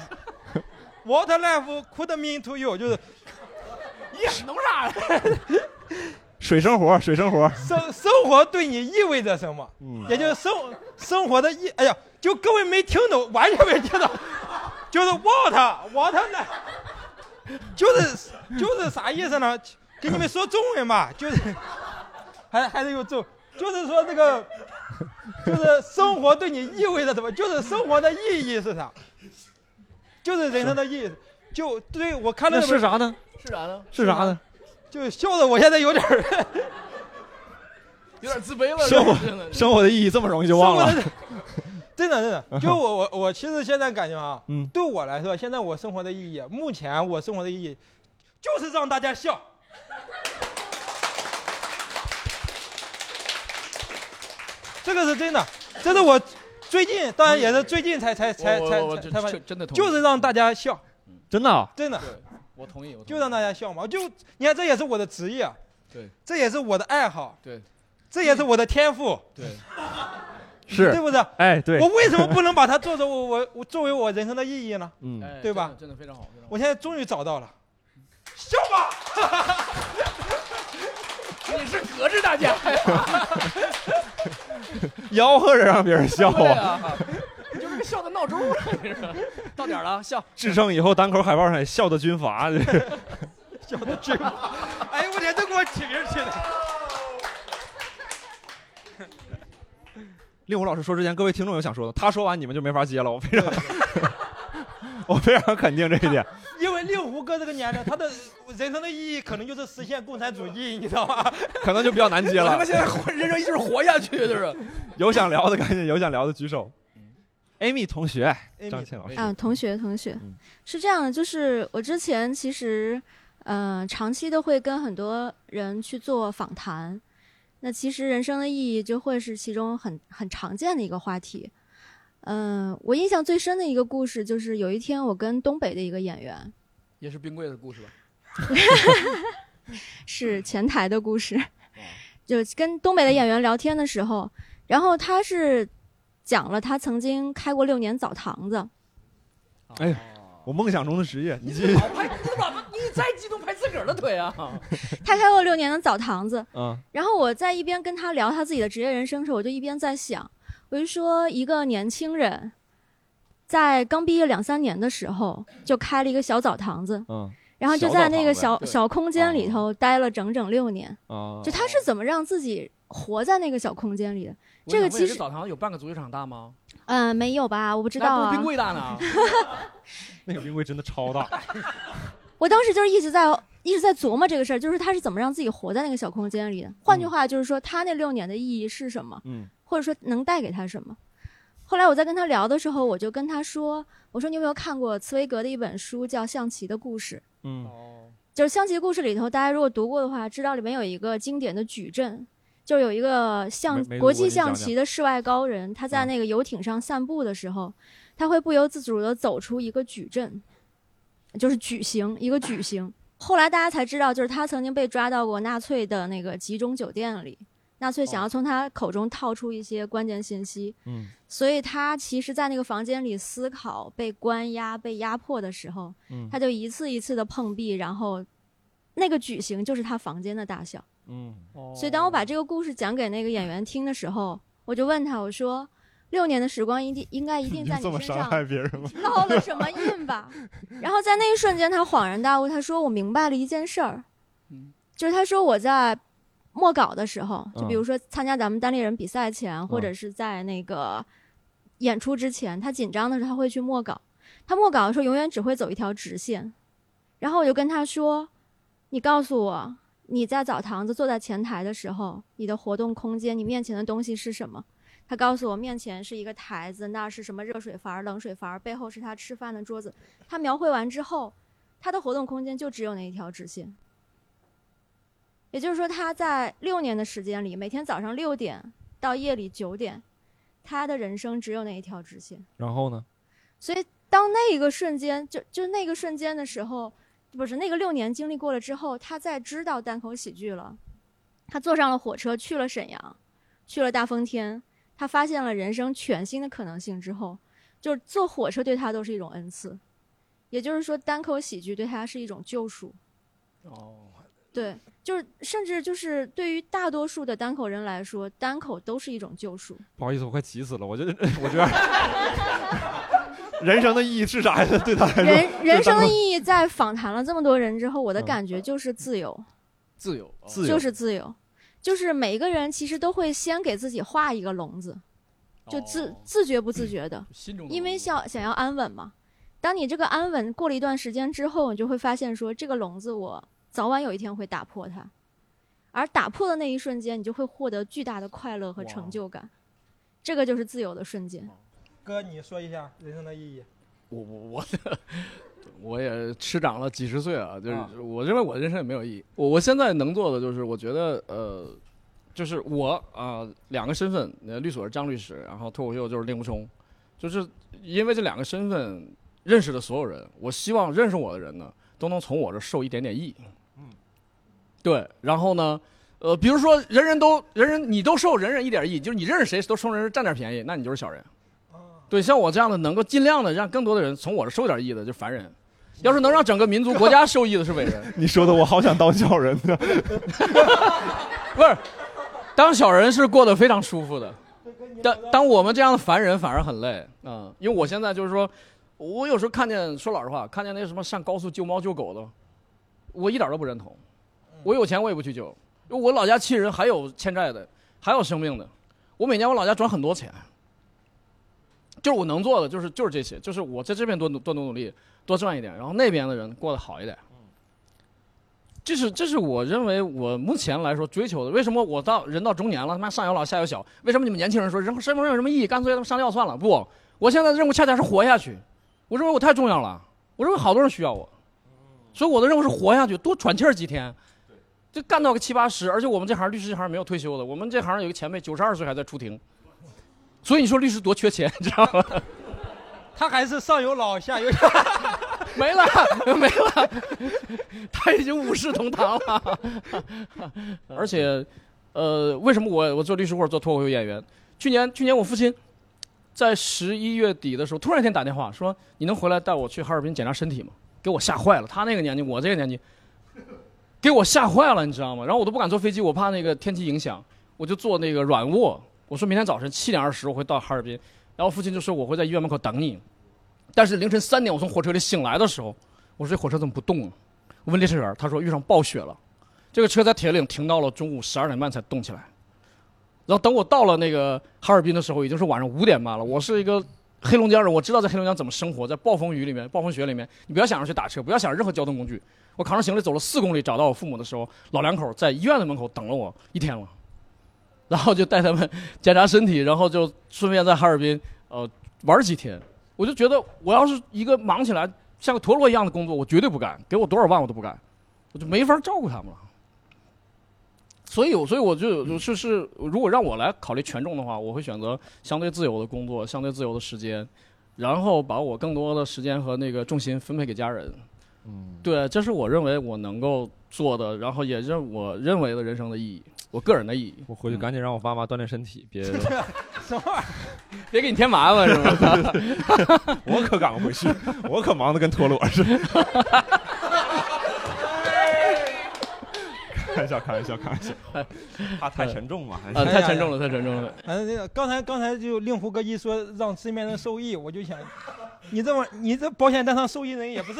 What Life Could Mean to You，就是呀，弄啥呀？水生活，水生活。生生活对你意味着什么？嗯，也就是生生活的意，哎呀，就各位没听懂，完全没听懂，就是 what what life？，就是就是啥意思呢？给你们说中文吧，就是还还是有中，就是说这个，就是生活对你意味着什么？就是生活的意义是啥？就是人生的意义。就对我看了那是啥呢？是啥呢？是啥呢？就笑的我现在有点儿 有点自卑了。生活生活的意义这么容易就忘了？真的 真的，就我我我其实现在感觉啊，嗯对我来说，现在我生活的意义，目前我生活的意义，就是让大家笑。这个是真的，这是我最近，当然也是最近才才才才才才发现，真的同意就是让大家笑，真的啊？真的，我同意，我就让大家笑嘛。就你看，这也是我的职业，对这也是我的爱好，对这也是我的天赋，对，是对。不对？哎，对我。为什么不能把它做成我我我作为我人生的意义呢？嗯，哎对吧真的非常好，我现在终于找到了，笑吧！你是隔着大家呀？吆喝着让别人笑啊。就是个笑的闹钟啊！你是到点儿了，笑。智胜以后单口海报上也笑的军阀。笑的军阀，哎呦我天，都给我起名起的。令狐老师说之前，各位听众有想说的，他说完你们就没法接了。我非常，我非常肯定这一点。因为令狐哥这个年龄，他的人生的意义可能就是实现共产主义，你知道吗？可能就比较难接了我他妈。现在活人生就是活下去，就是。有想聊的赶紧，有想聊的举手。Amy 同学，Amy 张倩老师，啊，同学，同学嗯，是这样的，就是我之前其实，呃，长期都会跟很多人去做访谈，那其实人生的意义就会是其中很很常见的一个话题。嗯、我印象最深的一个故事就是有一天我跟东北的一个演员，也是冰柜的故事吧？是前台的故事，就跟东北的演员聊天的时候，然后他是讲了他曾经开过六年澡堂子，哎呀我梦想中的职业，你继续。好拍，你怎么你再激动拍自个儿的腿啊？他开过六年的澡堂子，嗯然后我在一边跟他聊他自己的职业人生的时候，我就一边在想，我就说一个年轻人，在刚毕业两三年的时候，就开了一个小澡堂子，嗯然后就在那个小对小空间里头待了整整六年。啊，就他是怎么让自己活在那个小空间里的？这个其实澡堂有半个足球场大吗？嗯、没有吧？我不知道啊冰。柜大呢。那个冰柜真的超大，我当时就是一直在一直在琢磨这个事儿，就是他是怎么让自己活在那个小空间里的。换句话就是说，他那六年的意义是什么？嗯或者说能带给他什么？后来我在跟他聊的时候，我就跟他说：“我说你有没有看过茨威格的一本书叫《象棋的故事》？嗯哦，就是象棋故事里头，大家如果读过的话，知道里面有一个经典的矩阵，就是有一个象国际象棋的世外高人，他在嗯那个游艇上散步的时候，他会不由自主地走出一个矩阵，就是矩形，一个矩形。后来大家才知道，就是他曾经被抓到过纳粹的那个集中酒店里，纳粹想要从他口中套出一些关键信息，嗯所以他其实，在那个房间里思考、被关押、被压迫的时候，嗯他就一次一次的碰壁，然后那个矩形就是他房间的大小。嗯所以当我把这个故事讲给那个演员听的时候，我就问他，我说：“六年的时光一定应该一定在你身上别人吗？烙了什么印吧？”然后在那一瞬间，他恍然大悟，他说：“我明白了一件事儿嗯，就是他说我在末稿的时候，就比嗯如说参加咱们单立人比赛前，或者是在那个演出之前，他紧张的时候他会去默稿。他默稿的时候永远只会走一条直线。然后我就跟他说：“你告诉我，你在澡堂子坐在前台的时候，你的活动空间，你面前的东西是什么？”他告诉我，面前是一个台子，那是什么热水阀、冷水阀，背后是他吃饭的桌子。他描绘完之后，他的活动空间就只有那一条直线。也就是说，他在六年的时间里，每天早上六点到夜里九点，他的人生只有那一条直线。然后呢？所以，当那一个瞬间，就就那个瞬间的时候，不是那个六年经历过了之后，他再知道单口喜剧了，他坐上了火车去了沈阳，去了大风天，他发现了人生全新的可能性之后，就是坐火车对他都是一种恩赐，也就是说，单口喜剧对他是一种救赎。哦，对，就是甚至就是对于大多数的单口人来说，单口都是一种救赎。不好意思，我快急死了。我觉得，我觉得 人生的意义是啥呀？对他来说，人人生的意义，在访谈了这么多人之后，我的嗯感觉就是自由。自由，哦自由就是自由，就是每一个人其实都会先给自己画一个笼子，就自、哦自觉不自觉的，心中因为想想要安稳嘛。当你这个安稳过了一段时间之后，你就会发现说，这个笼子我早晚有一天会打破它，而打破的那一瞬间，你就会获得巨大的快乐和成就感，这个就是自由的瞬间。哥，你说一下人生的意义。我我我，我也吃长了几十岁啊，就是啊我认为我的人生也没有意义。我我现在能做的就是，我觉得呃，就是我啊、两个身份，呃，律所是张律师，然后脱口秀就是令狐冲，就是因为这两个身份认识的所有人，我希望认识我的人呢，都能从我这受一点点益。嗯，对，然后呢？呃，比如说，人人都人人你都受人人一点益，就是你认识谁都从人占点便宜，那你就是小人。对，像我这样的，能够尽量的让更多的人从我这受点益的，就是凡人。要是能让整个民族国家受益的是伟人，你说的我好想当小人呢。不是，当小人是过得非常舒服的，当当我们这样的凡人反而很累，嗯，因为我现在就是说，我有时候看见，说老实话，看见那什么上高速救猫救狗的，我一点都不认同。我有钱我也不去救，我老家亲人还有欠债的，还有生病的，我每年我老家转很多钱。就是我能做的，就是就是这些，就是我在这边多多努努力，多赚一点，然后那边的人过得好一点。这是这是我认为我目前来说追求的。为什么我到人到中年了，他妈上有老下有小？为什么你们年轻人说人身份证有什么意义？干脆他妈上吊算了。不，我现在的任务恰恰是活下去。我认为我太重要了，我认为好多人需要我，所以我的任务是活下去，多喘气儿几天。就干到个七八十，而且我们这行律师这行没有退休的，我们这行有一个前辈九十二岁还在出庭，所以你说律师多缺钱，你知道吗？他还是上有老下有小，没了，没了，他已经五世同堂了。而且，呃，为什么我我做律师或者做脱口秀演员？去年去年我父亲在十一月底的时候，突然一天打电话说：“你能回来带我去哈尔滨检查身体吗？”给我吓坏了。他那个年纪，我这个年纪，给我吓坏了，你知道吗？然后我都不敢坐飞机，我怕那个天气影响，我就坐那个软卧。我说明天早晨七点二十我会到哈尔滨，然后父亲就说我会在医院门口等你。但是凌晨三点我从火车里醒来的时候，我说这火车怎么不动啊？我问列车员，他说遇上暴雪了，这个车在铁岭停到了中午十二点半才动起来。然后等我到了那个哈尔滨的时候，已经是晚上五点半了。我是一个黑龙江人，我知道在黑龙江怎么生活，在暴风雨里面、暴风雪里面，你不要想着去打车，不要想着任何交通工具。我扛着行李走了四公里，找到我父母的时候，老两口在医院的门口等了我一天了。然后就带他们检查身体，然后就顺便在哈尔滨呃玩几天。我就觉得我要是一个忙起来像个陀螺一样的工作，我绝对不干，给我多少万我都不干，我就没法照顾他们了。所以，所以我就就是是，如果让我来考虑权重的话，我会选择相对自由的工作，相对自由的时间，然后把我更多的时间和那个重心分配给家人。嗯，对，这是我认为我能够做的，然后也认我认为的人生的意义，我个人的意义。我回去赶紧让我爸妈锻炼身体，别 什么玩意儿？别给你添麻烦是吗？我可赶不回去，我可忙得跟陀螺似的。开玩笑，开玩笑，开玩笑，怕太沉重嘛？还啊，是太沉重了，太沉重了。反正这个刚才刚才就令狐哥一说让身边人受益，我就想，你这么你这保险单上受益人也不是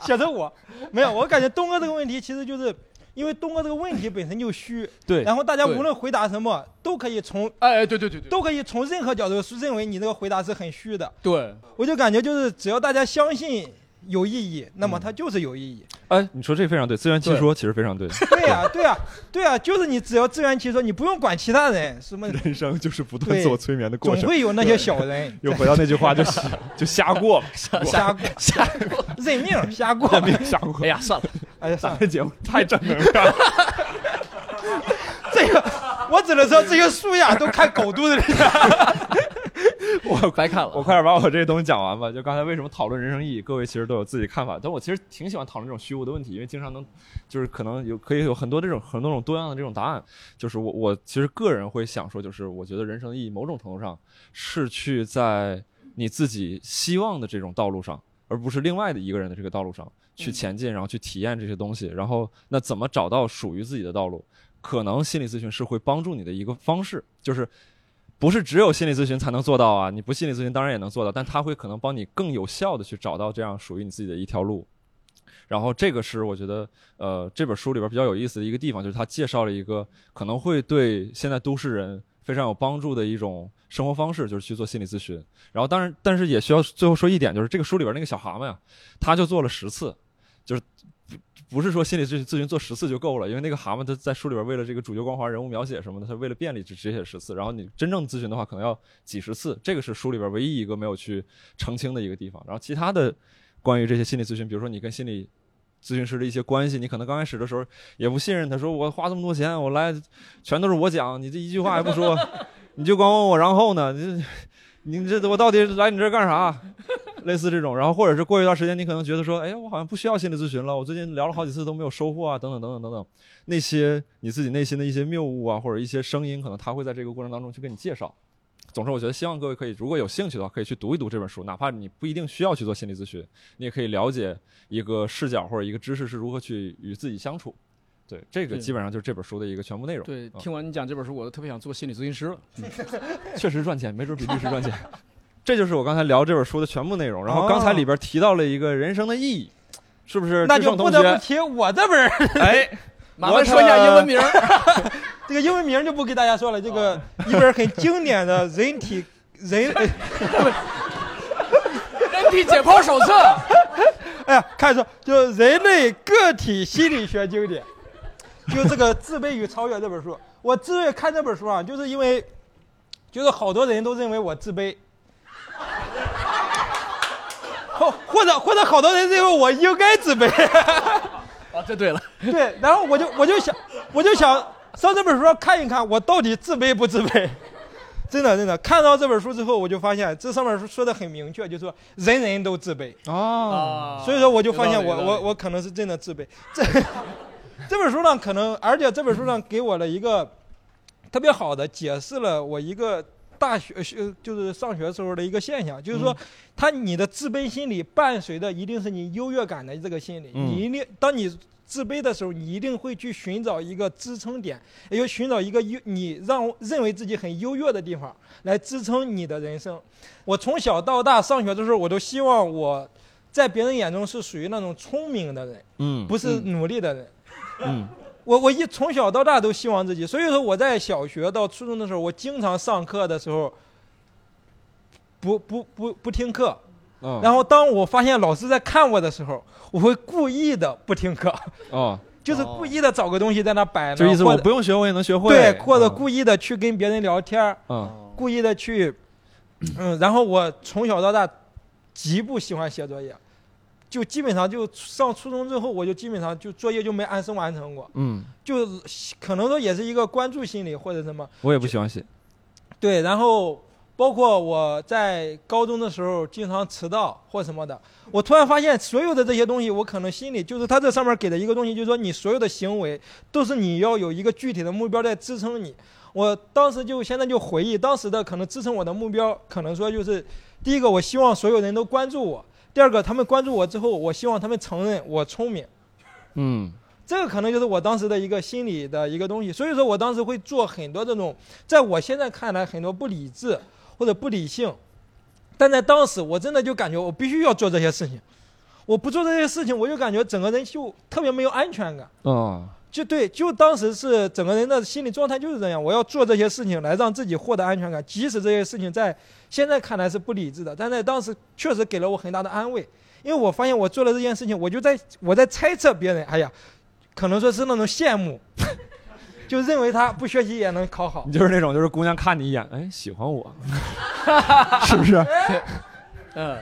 写着我，没有，我感觉东哥这个问题其实就是因为东哥这个问题本身就虚，对然后大家无论回答什么都可以从哎，对对对对，都可以从任何角度是认为你这个回答是很虚的，对，我就感觉就是只要大家相信有意义，那么它就是有意义。哎，你说这非常对，自圆其说其实非常对。对呀、对呀、对呀、就是你只要自圆其说，你不用管其他人，什么人生就是不断自我催眠的过总程。会有那些小人又回到那句话，就瞎 就瞎过吧，瞎过下认命瞎过。认命瞎过。哎呀，算了，哎呀，算了，咱这节目太正能量了。这个我只能说这些书呀都看狗肚子里的。我白看了。我快点把我这些东西讲完吧。就刚才为什么讨论人生意义，各位其实都有自己看法，但我其实挺喜欢讨论这种虚无的问题，因为经常能，就是可能有可以有很多这种很多种多样的这种答案。就是我我其实个人会想说，就是我觉得人生的意义某种程度上是去在你自己希望的这种道路上，而不是另外的一个人的这个道路上去前进，然后去体验这些东西。然后那怎么找到属于自己的道路？可能心理咨询是会帮助你的一个方式，就是不是只有心理咨询才能做到啊！你不心理咨询当然也能做到，但它会可能帮你更有效的去找到这样属于你自己的一条路。然后这个是我觉得，呃，这本书里边比较有意思的一个地方，就是它介绍了一个可能会对现在都市人非常有帮助的一种生活方式，就是去做心理咨询。然后当然，但是也需要最后说一点，就是这个书里边那个小蛤蟆呀，他就做了十次，就是不是说心理咨询咨询做十次就够了，因为那个蛤蟆他在书里边为了这个主角光环、人物描写什么的，他为了便利只只写十次，然后你真正咨询的话可能要几十次，这个是书里边唯一一个没有去澄清的一个地方。然后其他的关于这些心理咨询，比如说你跟心理咨询师的一些关系，你可能刚开始的时候也不信任他，说我花这么多钱，我来全都是我讲，你这一句话也不说，你就光问我然后呢，你 你这我到底来你这儿干啥？类似这种，然后或者是过一段时间，你可能觉得说，哎，我好像不需要心理咨询了，我最近聊了好几次都没有收获啊，等等等等等等，那些你自己内心的一些谬误啊，或者一些声音，可能他会在这个过程当中去跟你介绍。总之，我觉得希望各位可以，如果有兴趣的话，可以去读一读这本书，哪怕你不一定需要去做心理咨询，你也可以了解一个视角或者一个知识是如何去与自己相处。对，这个基本上就是这本书的一个全部内容。对，嗯听完你讲这本书，我都特别想做心理咨询师了。确实赚钱，没准比律师赚钱。这就是我刚才聊这本书的全部内容。然后哦刚才里边提到了一个人生的意义，是不是？那就不得不提我这本儿哎，麻烦说一下英文名儿。这个英文名就不给大家说了，这个一本很经典的人体人，人体解剖手册。哎呀，看说就人类个体心理学经典，就这个《自卑与超越》这本书。我之所以看这本书啊，就是因为，就是好多人都认为我自卑，或或者或者好多人认为我应该自卑。啊，这对了。对，然后我就我就想我就想上这本书上看一看，我到底自卑不自卑？真的真的，看到这本书之后，我就发现这上面说的很明确，就是说人人都自卑。哦，啊所以说我就发现我我我可能是真的自卑。这这本书呢可能，而且这本书上给我了一个特别好的解释了我一个大学学就是上学时候的一个现象，就是说，他你的自卑心理伴随的一定是你优越感的这个心理，嗯你一定当你自卑的时候，你一定会去寻找一个支撑点，也就寻找一个优你让认为自己很优越的地方来支撑你的人生。我从小到大上学的时候，我都希望我在别人眼中是属于那种聪明的人，嗯不是努力的人。嗯 我我一从小到大都希望自己，所以说我在小学到初中的时候，我经常上课的时候不不不不听课，嗯，然后当我发现老师在看我的时候，我会故意的不听课，哦，就是故意的找个东西在那摆就意思呢，或者我不用学我也能学会，对，或者嗯故意的去跟别人聊天，嗯。故意的去，嗯，然后我从小到大极不喜欢写作业，就基本上就上初中之后，我就基本上就作业就没按时完成过，嗯，就可能说也是一个关注心理或者什么，我也不喜欢写，对，然后包括我在高中的时候经常迟到或什么的，我突然发现所有的这些东西，我可能心里就是他这上面给的一个东西，就是说你所有的行为都是你要有一个具体的目标在支撑你。我当时就现在就回忆当时的可能支撑我的目标，可能说就是第一个，我希望所有人都关注我；第二个，他们关注我之后，我希望他们承认我聪明。嗯这个可能就是我当时的一个心理的一个东西，所以说我当时会做很多这种，在我现在看来很多不理智或者不理性，但在当时我真的就感觉我必须要做这些事情，我不做这些事情，我就感觉整个人就特别没有安全感。啊就对，就当时是整个人的心理状态就是这样，我要做这些事情来让自己获得安全感，即使这些事情在现在看来是不理智的，但在当时确实给了我很大的安慰，因为我发现我做了这件事情，我就在我在猜测别人，哎呀，可能说是那种羡慕，就认为他不学习也能考好。你，就是那种就是姑娘看你一眼，哎，喜欢我，是不是？嗯，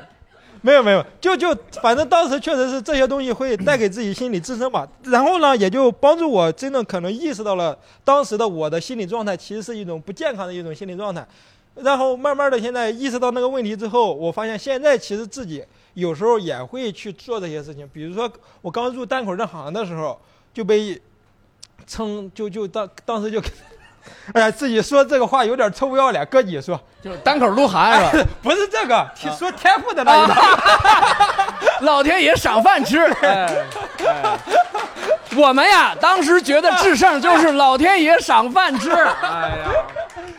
没有没有，就就反正当时确实是这些东西会带给自己心理支撑吧，然后呢，也就帮助我真的可能意识到了当时的我的心理状态其实是一种不健康的一种心理状态，然后慢慢的现在意识到那个问题之后，我发现现在其实自己有时候也会去做这些事情，比如说我刚入单口这行的时候就被称就就当当时就。哎呀，自己说这个话有点臭不要脸，哥你说就单口鹿晗是吧？不是这个，说天赋的那一套。老天爷赏饭吃。哎哎，我们呀，当时觉得制胜就是老天爷赏饭吃。哎呀，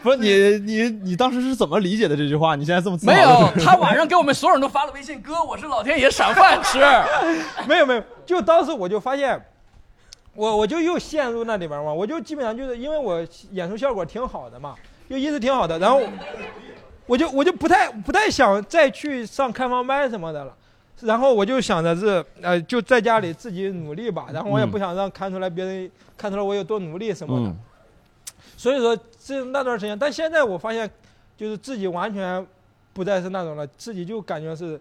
不是你你你当时是怎么理解的这句话？你现在这么没有，他晚上给我们所有人都发了微信，哥，我是老天爷赏饭吃。没有没有，就当时我就发现，我我就又陷入那里边嘛，我就基本上就是因为我演出效果挺好的嘛，就一直挺好的，然后我就我就不太不太想再去上开放麦什么的了。然后我就想着是，呃，就在家里自己努力吧，然后我也嗯不想让看出来别人看出来我有多努力什么的。嗯所以说这那段时间，但现在我发现，就是自己完全不再是那种了，自己就感觉是，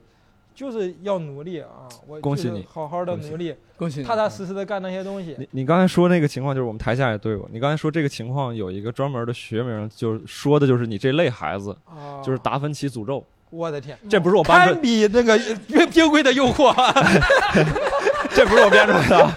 就是要努力啊！我就是恭喜你好好的努力，恭喜你踏踏实实的干那些东西。你你刚才说那个情况，就是我们台下也对过。你刚才说这个情况有一个专门的学名，就是说的就是你这类孩子，啊，就是达芬奇诅咒。我的天，这不是我搬出堪，比那个冰冰柜的诱惑。这不是我编出来的。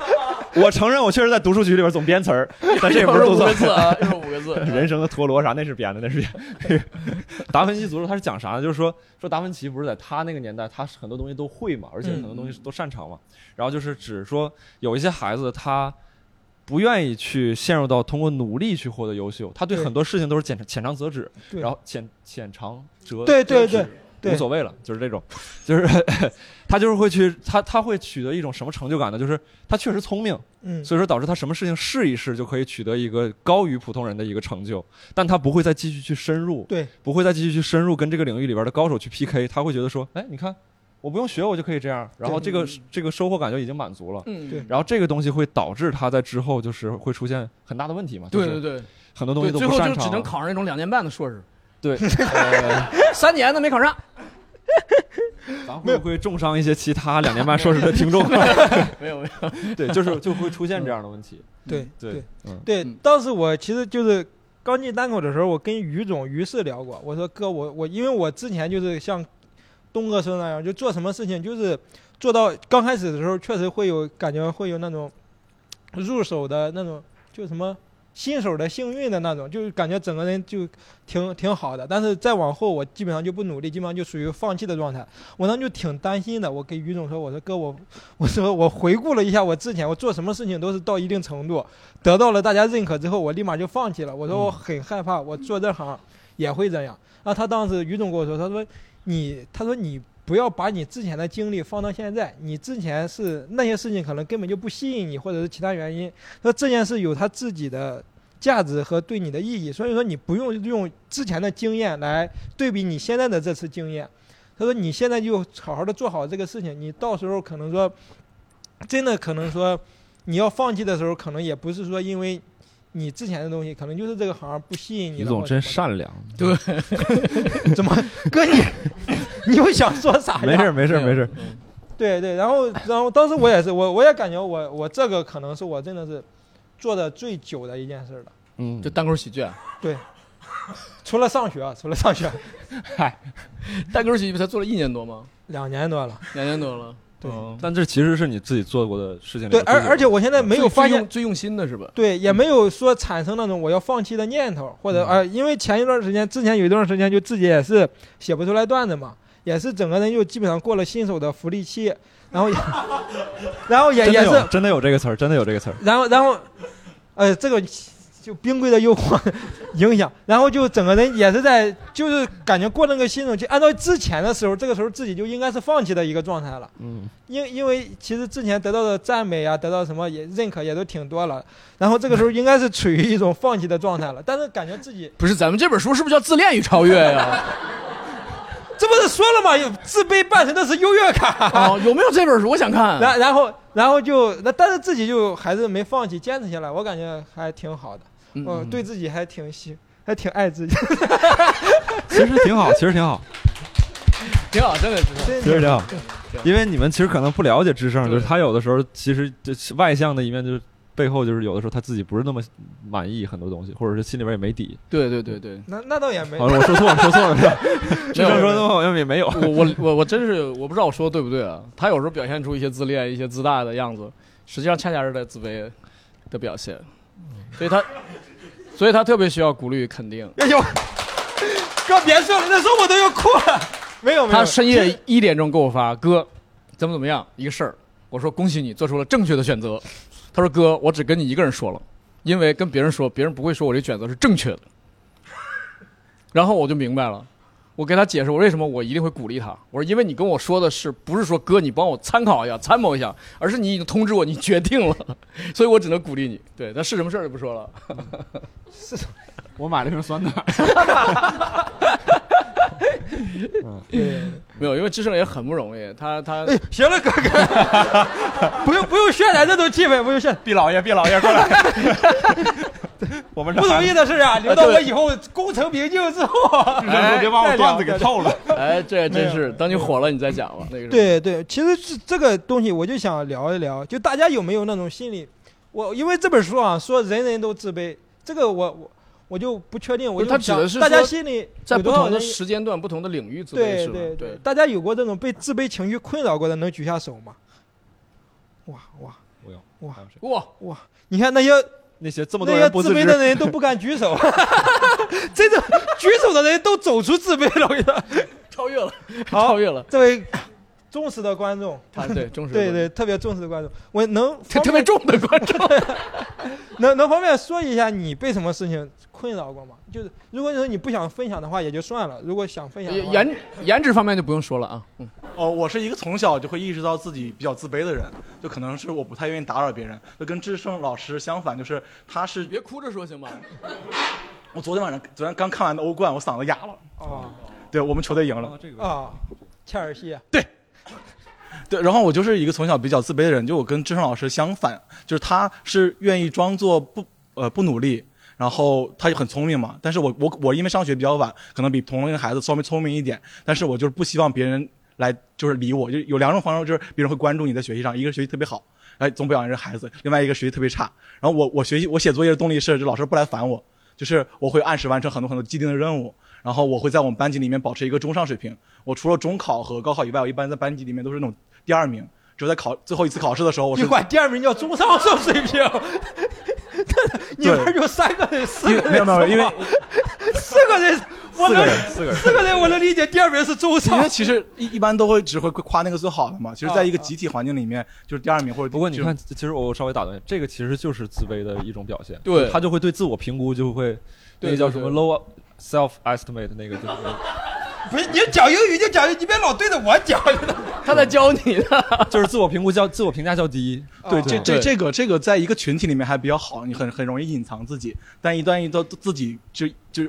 我承认，我确实在读书局里边总编词儿，但这也不是又是五个字啊，又是五个字。人生的陀螺啥那是编的，那是编。达芬奇诅咒他是讲啥呢？就是说说达芬奇不是在他那个年代，他很多东西都会嘛，而且很多东西都擅长嘛。然后就是指说有一些孩子他不愿意去陷入到通过努力去获得优秀，他对对很多事情都是浅浅尝辄止，然后浅浅尝辄对对对对无所谓了，就是这种，就是 他就是会去他他会取得一种什么成就感呢？就是他确实聪明，嗯，所以说导致他什么事情试一试就可以取得一个高于普通人的一个成就，但他不会再继续去深入，对，不会再继续去深入跟这个领域里边的高手去 PK，他会觉得说，哎，你看我不用学我就可以这样，然后这个这个收获感就已经满足了。嗯，对然后这个东西会导致他在之后就是会出现很大的问题嘛，就是对对对很多东西都不擅长，就只能考上那种两年半的硕士，对，呃 三年的没考上。咱会不会重伤一些其他两年半硕士的听众？没 有没有，对，就是就会出现这样的问题。对对对，嗯。对嗯，当时我其实就是刚进单口的时候，我跟于总于是聊过，我说哥，我我因为我之前就是像东哥说的那样，就做什么事情就是做到刚开始的时候，确实会有感觉会有那种入手的那种，就什么新手的幸运的那种，就是感觉整个人就挺挺好的。但是再往后，我基本上就不努力，基本上就属于放弃的状态。我当时就挺担心的，我给于总说：“我说哥，我 我说我回顾了一下我之前我做什么事情都是到一定程度，得到了大家认可之后，我立马就放弃了。我说我很害怕，我做这行也会这样。然后他当时于总跟我说：“他说你，他说你。”不要把你之前的经历放到现在，你之前是那些事情可能根本就不吸引你，或者是其他原因。那这件事有它自己的价值和对你的意义，所以说你不用用之前的经验来对比你现在的这次经验。他说你现在就好好的做好这个事情，你到时候可能说真的可能说你要放弃的时候，可能也不是说因为你之前的东西，可能就是这个行不吸引你。李总真善良，对，怎么哥你？你又想说啥？没事没事没事。对对，然后然后当时我也是，我我也感觉我我这个可能是我真的是做的最久的一件事了。嗯，就单口喜剧。啊对，除了上学，除了上学。嗨，单口喜剧不才做了一年多吗？两年多了。两年多了。对，但这其实是你自己做过的事情。对，而而且我现在没有发现最用心的是吧？对，也没有说产生那种我要放弃的念头，或者啊，因为前一段时间之前有一段时间就自己也是写不出来段子嘛。也是整个人又基本上过了新手的福利期，然后也，然后也也是真的有这个词儿，真的有这个词儿。然后然后，呃，这个就冰柜的诱惑影响，然后就整个人也是在就是感觉过那个新手期，按照之前的时候，这个时候自己就应该是放弃的一个状态了。嗯。因因为其实之前得到的赞美啊，得到什么也认可也都挺多了，然后这个时候应该是处于一种放弃的状态了，但是感觉自己不是咱们这本书是不是叫自恋与超越呀？这不是说了吗？有自卑伴随的是优越感。哦，有没有这本书？我想看。然然后然后就那，但是自己就还是没放弃，坚持下来。我感觉还挺好的。嗯，对自己还挺喜，还挺爱自己。其实挺好，其实挺好，挺好，真的是，其实挺好。因为你们其实可能不了解智胜，就是他有的时候其实这外向的一面就是。背后就是有的时候他自己不是那么满意很多东西，或者是心里边也没底。对对对对，那那倒也没。我说错了，说错了，是吧？这样说的话好像也没有。我我我我真是我不知道我说的对不对啊？他有时候表现出一些自恋、一些自大的样子，实际上恰恰是在自卑的表现。所以他 所以他特别需要鼓励肯定。哎呦，哥别说了，那时候我都要哭了。没有没有。他深夜一点钟给我发哥，怎么怎么样一个事儿，我说恭喜你做出了正确的选择。他说：“哥，我只跟你一个人说了，因为跟别人说，别人不会说我这选择是正确的。然后我就明白了，我给他解释我为什么我一定会鼓励他。我说，因为你跟我说的是不是说哥，你帮我参考一下、参谋一下，而是你已经通知我你决定了，所以我只能鼓励你。对，那是什么事儿就不说了。是，我买了瓶酸奶。” 嗯，没有，因为智胜也很不容易。他他，哎，行了，哥哥，不用不用渲染这种气氛，不用渲。毕老爷，毕老爷过来。我 们不容易的事啊，留到我以后功成名就之后，别把我段子给套了。哎，这真是，等你火了，你再讲吧。那个。对对，其实是这个东西，我就想聊一聊，就大家有没有那种心理？我因为这本书啊，说人人都自卑，这个我我。我就不确定，我就想大家心里在不同的时间段、不同的领域自卑是吧？对对对，大家有过这种被自卑情绪困扰过的，能举下手吗？哇哇！我有哇哇哇！你看那些那些这么多人自卑的人都不敢举手，真的举手的人都走出自卑了，我跟你说，超越了，超越了，这位。忠实 的观众，对忠实的，对对，特别忠实的观众，我能特别重的观众，能能方便说一下你被什么事情困扰过吗？就是如果你说你不想分享的话也就算了，如果想分享，颜颜值方面就不用说了啊。嗯，哦，我是一个从小就会意识到自己比较自卑的人，就可能是我不太愿意打扰别人，就跟志胜老师相反，就是他是别哭着说行吗？我昨天晚上昨天刚看完的欧冠，我嗓子哑了。哦，对我们球队赢了。啊，切尔西。对。对，然后我就是一个从小比较自卑的人，就我跟志胜老师相反，就是他是愿意装作不呃不努力，然后他就很聪明嘛。但是我我我因为上学比较晚，可能比同龄的孩子稍微聪明一点，但是我就是不希望别人来就是理我，就有两种方式，就是别人会关注你在学习上，一个是学习特别好，哎总表扬这孩子；另外一个学习特别差。然后我我学习我写作业的动力是，就老师不来烦我，就是我会按时完成很多很多既定的任务，然后我会在我们班级里面保持一个中上水平。我除了中考和高考以外，我一般在班级里面都是那种。第二名，只有在考最后一次考试的时候，我是你管第二名叫中上水平？你们儿有三个人，四个人，没有没有，因为四个人，我能四个人，四个人。四个人我能理解。第二名是中上因为，其实一一般都会只会夸那个最好的嘛。其实，在一个集体环境里面，就是第二名或者不过你看，其实我稍微打断，这个其实就是自卑的一种表现。对他就会对自我评估就会，那个叫什么 low self estimate 那个就是。不是你讲英语就讲英语，你别老对着我讲。他在教你呢。就是自我评估较自我评价较低。对，啊这这这个这个，在一个群体里面还比较好，你很很容易隐藏自己。但一旦一到自己就就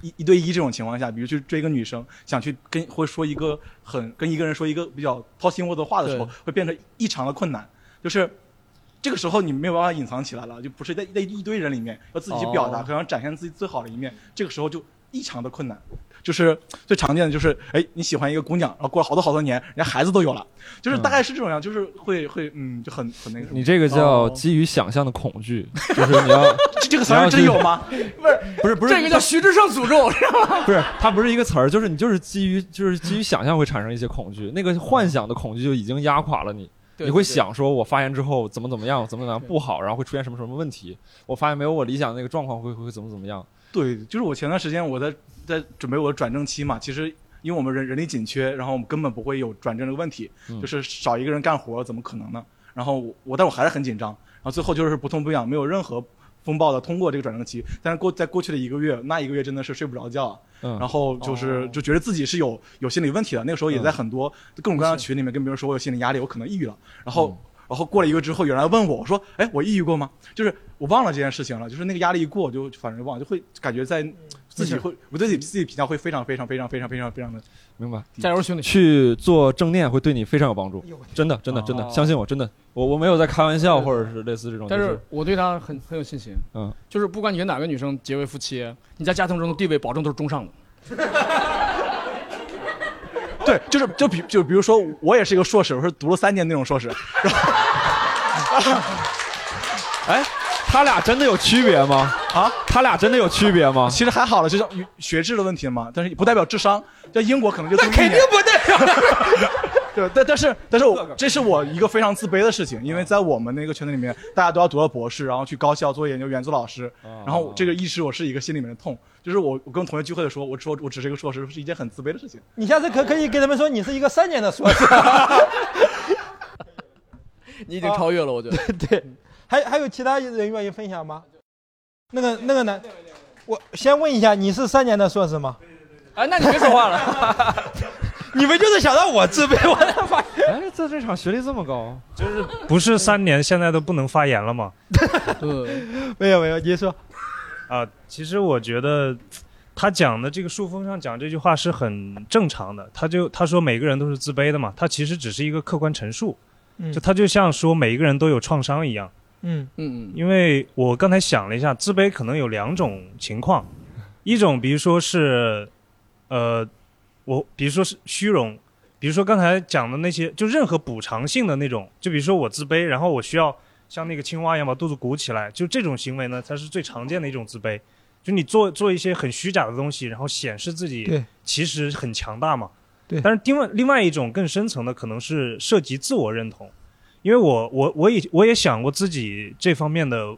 一一对一这种情况下，比如去追一个女生，想去跟会说一个很跟一个人说一个比较掏心窝子的话的时候，会变成异常的困难。就是这个时候你没有办法隐藏起来了，就不是在在一堆人里面要自己去表达，哦可能展现自己最好的一面。这个时候就异常的困难。就是最常见的就是，哎，你喜欢一个姑娘，然后过了好多好多年，人家孩子都有了，就是大概是这种样，就是会会嗯，就很很那个什么。你这个叫哦基于想象的恐惧，就是你要这这个词儿真有吗？不是不是不是这个叫徐志胜诅咒，是吧？不是它不是一个词儿，就是你就是基于就是基于想象会产生一些恐惧，那个幻想的恐惧就已经压垮了你。对你会，想说，我发言之后怎么怎么样，怎么怎么样不好，然后会出现什么什么问题？我发现没有我理想的那个状况会会会怎么怎么样？对，就是我前段时间我在在准备我的转正期嘛，其实因为我们人人力紧缺，然后我们根本不会有转正这个问题，嗯就是少一个人干活怎么可能呢？然后我我但我还是很紧张，然后最后就是不痛不痒，没有任何风暴的通过这个转正期。但是过在过去的一个月，那一个月真的是睡不着觉，嗯，然后就是哦就觉得自己是有有心理问题的。那个时候也在嗯很多各种各样的群里面跟别人说我有心理压力，我可能抑郁了，然后。嗯然后过了一个月之后，有人来问我，我说：“哎，我抑郁过吗？”就是我忘了这件事情了，就是那个压力一过，我就反正忘，就会感觉在自己会，我对自己自己评价会非常非常非常非常非常非常的。明白。加油，兄弟！去做正念会对你非常有帮助，真的真的真的，哦相信我，真的，我我没有在开玩笑，或者是类似这种。但是我对他很很有信心，嗯，就是不管你跟哪个女生结为夫妻，你在家庭中的地位保证都是中上的。对，就是就比就比如说，我也是一个硕士，我是读了三年那种硕士，哎，他俩真的有区别吗？啊，他俩真的有区别吗？其实还好了，就是学制的问题嘛，但是不代表智商。在英国可能就读一年肯定不代表。对，但但是但是我这是我一个非常自卑的事情，因为在我们那个圈子里面，大家都要读到博士，然后去高校做研究员、做老师，然后这个一直我是一个心里面的痛，就是我我跟同学聚会的时候，我说我只是一个硕士，是一件很自卑的事情。你下次可可以给他们说你是一个三年的硕士。你已经超越了，我觉得。对，还还有其他人愿意分享吗？那个那个男，我先问一下，你是三年的硕士吗？哎，那你别说话了。你们就是想让我自卑，我才发现。哎，在这场学历这么高，就是不是三年，现在都不能发言了吗？嗯，没有没有，你说。啊，其实我觉得他讲的这个书封上讲这句话是很正常的。他就他说每个人都是自卑的嘛，他其实只是一个客观陈述，嗯就他就像说每一个人都有创伤一样。嗯嗯嗯，因为我刚才想了一下，自卑可能有两种情况，一种比如说是，呃，我比如说是虚荣，比如说刚才讲的那些，就任何补偿性的那种，就比如说我自卑，然后我需要像那个青蛙一样把肚子鼓起来，就这种行为呢，才是最常见的一种自卑，就你做做一些很虚假的东西，然后显示自己其实很强大嘛。对但是另外另外一种更深层的可能是涉及自我认同，因为我我我也我也想过自己这方面的、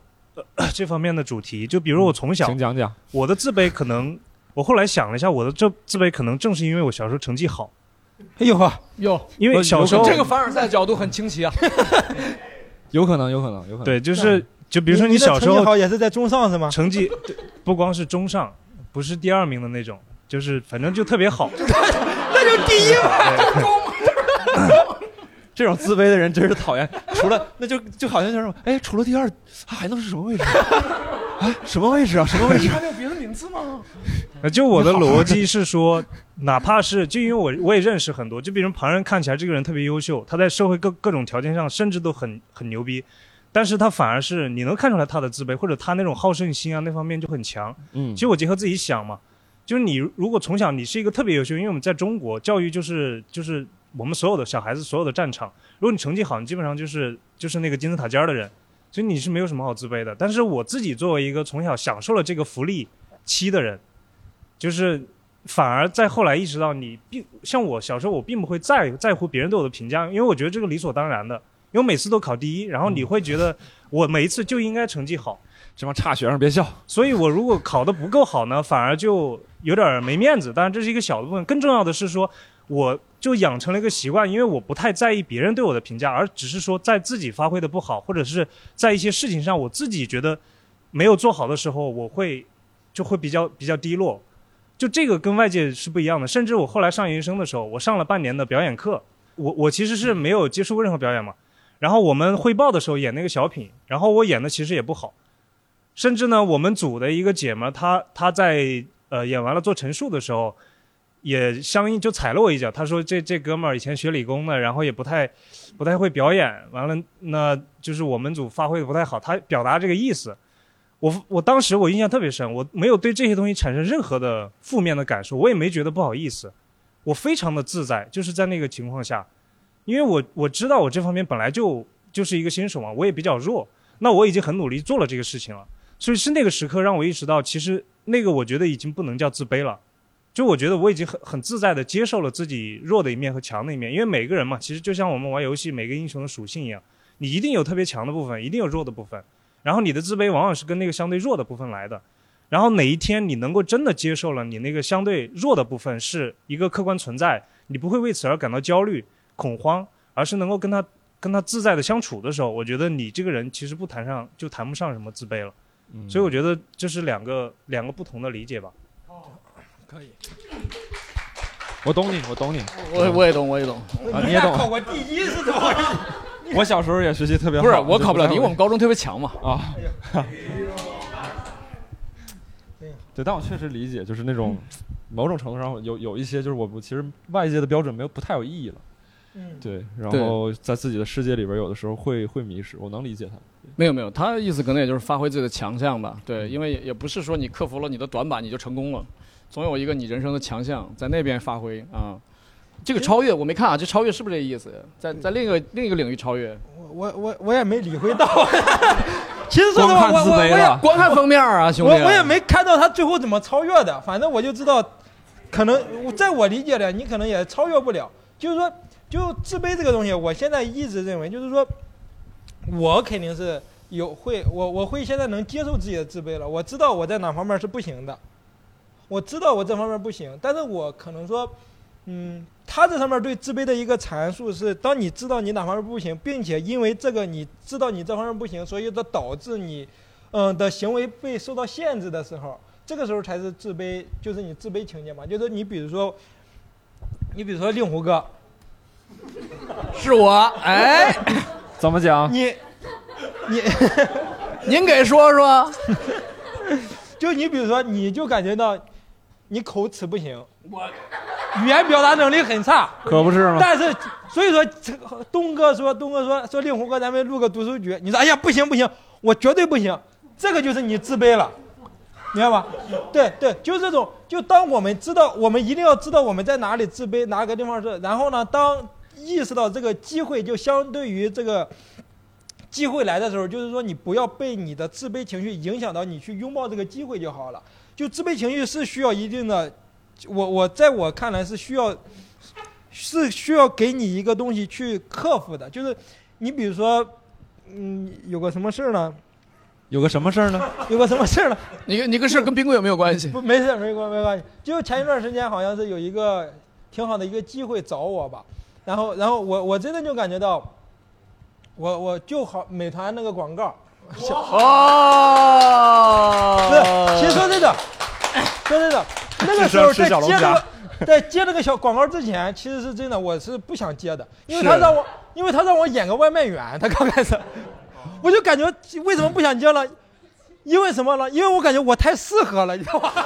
呃、这方面的主题，就比如我从小、请讲讲。我的自卑可能，我后来想了一下，我的这自卑可能正是因为我小时候成绩好，哎呦呵，哟，因为小时候这个凡尔赛角度很清晰啊。有可能，有可能，有可能。对，就是就比如说你小时候成绩好也是在中上是吗？成绩不光是中上，不是第二名的那种，就是反正就特别好。那就第一嘛。这种自卑的人真是讨厌。除了那就就好像就是哎，除了第二，他还能是什么位置？啊，什么位置啊？什么位置？还有别的名字吗？呃，就我的逻辑是说，哪怕是就因为我我也认识很多，就比如旁人看起来这个人特别优秀，他在社会各各种条件上甚至都很很牛逼，但是他反而是你能看出来他的自卑，或者他那种好胜心啊那方面就很强。嗯其实我结合自己想嘛，就是你如果从小你是一个特别优秀，因为我们在中国教育就是就是我们所有的小孩子所有的战场，如果你成绩好，你基本上就是就是那个金字塔尖儿的人，所以你是没有什么好自卑的。但是我自己作为一个从小享受了这个福利期的人，就是反而在后来意识到你并像我小时候我并不会在在乎别人对我的评价，因为我觉得这个理所当然的，因为每次都考第一，然后你会觉得我每一次就应该成绩好。这帮差学生别笑。所以我如果考得不够好呢，反而就有点没面子。当然这是一个小的部分，更重要的是说，我就养成了一个习惯，因为我不太在意别人对我的评价，而只是说在自己发挥的不好，或者是在一些事情上我自己觉得没有做好的时候，我会就会比较比较低落。就这个跟外界是不一样的。甚至我后来上研究生的时候，我上了半年的表演课，我我其实是没有接触过任何表演嘛。然后我们汇报的时候演那个小品，然后我演的其实也不好，甚至呢，我们组的一个姐们，她她在呃演完了做陈述的时候，也相应就踩了我一脚。他说这这哥们儿以前学理工的，然后也不太不太会表演，完了那就是我们组发挥的不太好。他表达这个意思，我我当时我印象特别深，我没有对这些东西产生任何的负面的感受，我也没觉得不好意思，我非常的自在，就是在那个情况下。因为我我知道我这方面本来就就是一个新手嘛，我也比较弱，那我已经很努力做了这个事情了，所以是那个时刻让我意识到，其实那个我觉得已经不能叫自卑了，就我觉得我已经很很自在的接受了自己弱的一面和强的一面，因为每个人嘛，其实就像我们玩游戏每个英雄的属性一样，你一定有特别强的部分，一定有弱的部分，然后你的自卑往往是跟那个相对弱的部分来的，然后哪一天你能够真的接受了你那个相对弱的部分是一个客观存在，你不会为此而感到焦虑。恐慌，而是能够跟他跟他自在的相处的时候，我觉得你这个人其实不谈上就谈不上什么自卑了。所以我觉得这是两个两个不同的理解吧。可以，我懂你，我懂你，我我也懂，我也懂。啊你也懂考过第一是怎么回事？我小时候也学习特别好，不是我考不了，因为我们高中特别强嘛。啊。对，但我确实理解，就是那种某种程度上有有一些，就是我我其实外界的标准没有不太有意义了。嗯，对，然后在自己的世界里边，有的时候会会迷失，我能理解他。没有没有，他的意思可能也就是发挥自己的强项吧。对，因为也也不是说你克服了你的短板你就成功了，总有一个你人生的强项在那边发挥啊。这个超越我没看啊，这超越是不是这意思？在在另一个另一个领域超越，我我我也没理会到。其实说实话，我我我也光看封面啊，兄弟。我我也没看到他最后怎么超越的，反正我就知道，可能在我理解里，你可能也超越不了。就是说，就自卑这个东西，我现在一直认为，就是说，我肯定是有会，我我会现在能接受自己的自卑了。我知道我在哪方面是不行的，我知道我这方面不行，但是我可能说，嗯，他这上面对自卑的一个阐述是，当你知道你哪方面不行，并且因为这个你知道你这方面不行，所以它导致你，嗯的行为被受到限制的时候，这个时候才是自卑，就是你自卑情节嘛。就是你比如说，你比如说令狐哥，是我，哎，怎么讲？你你您给说说。就你比如说，你就感觉到你口齿不行，我语言表达能力很差，可不是吗？但是，所以说，这个东哥说，东哥说，说令狐哥，咱们录个读书局。你说，哎呀，不行不行，我绝对不行。这个就是你自卑了，明白吧？对对，就是这种。就当我们知道，我们一定要知道我们在哪里自卑，哪个地方是。然后呢，当意识到这个机会，就相对于这个机会来的时候，就是说你不要被你的自卑情绪影响到，你去拥抱这个机会就好了。就自卑情绪是需要一定的，我我在我看来是需要。是需要给你一个东西去克服的，就是你比如说，嗯，有个什么事儿呢？有个什么事儿呢？有个什么事儿呢？你你个事儿跟冰棍有没有关系？不，没事，没关没关系。就前一段时间好像是有一个挺好的一个机会找我吧，然后然后我我真的就感觉到，我我就好美团那个广告，哦，不是，其实说真的，说真的，那个时候在接那个 在接这个小广告之前，其实是真的，我是不想接的，因为他让我，因为他让我演个外卖员，他刚开始，我就感觉为什么不想接了？因为什么呢？因为我感觉我太适合了，你知道吗？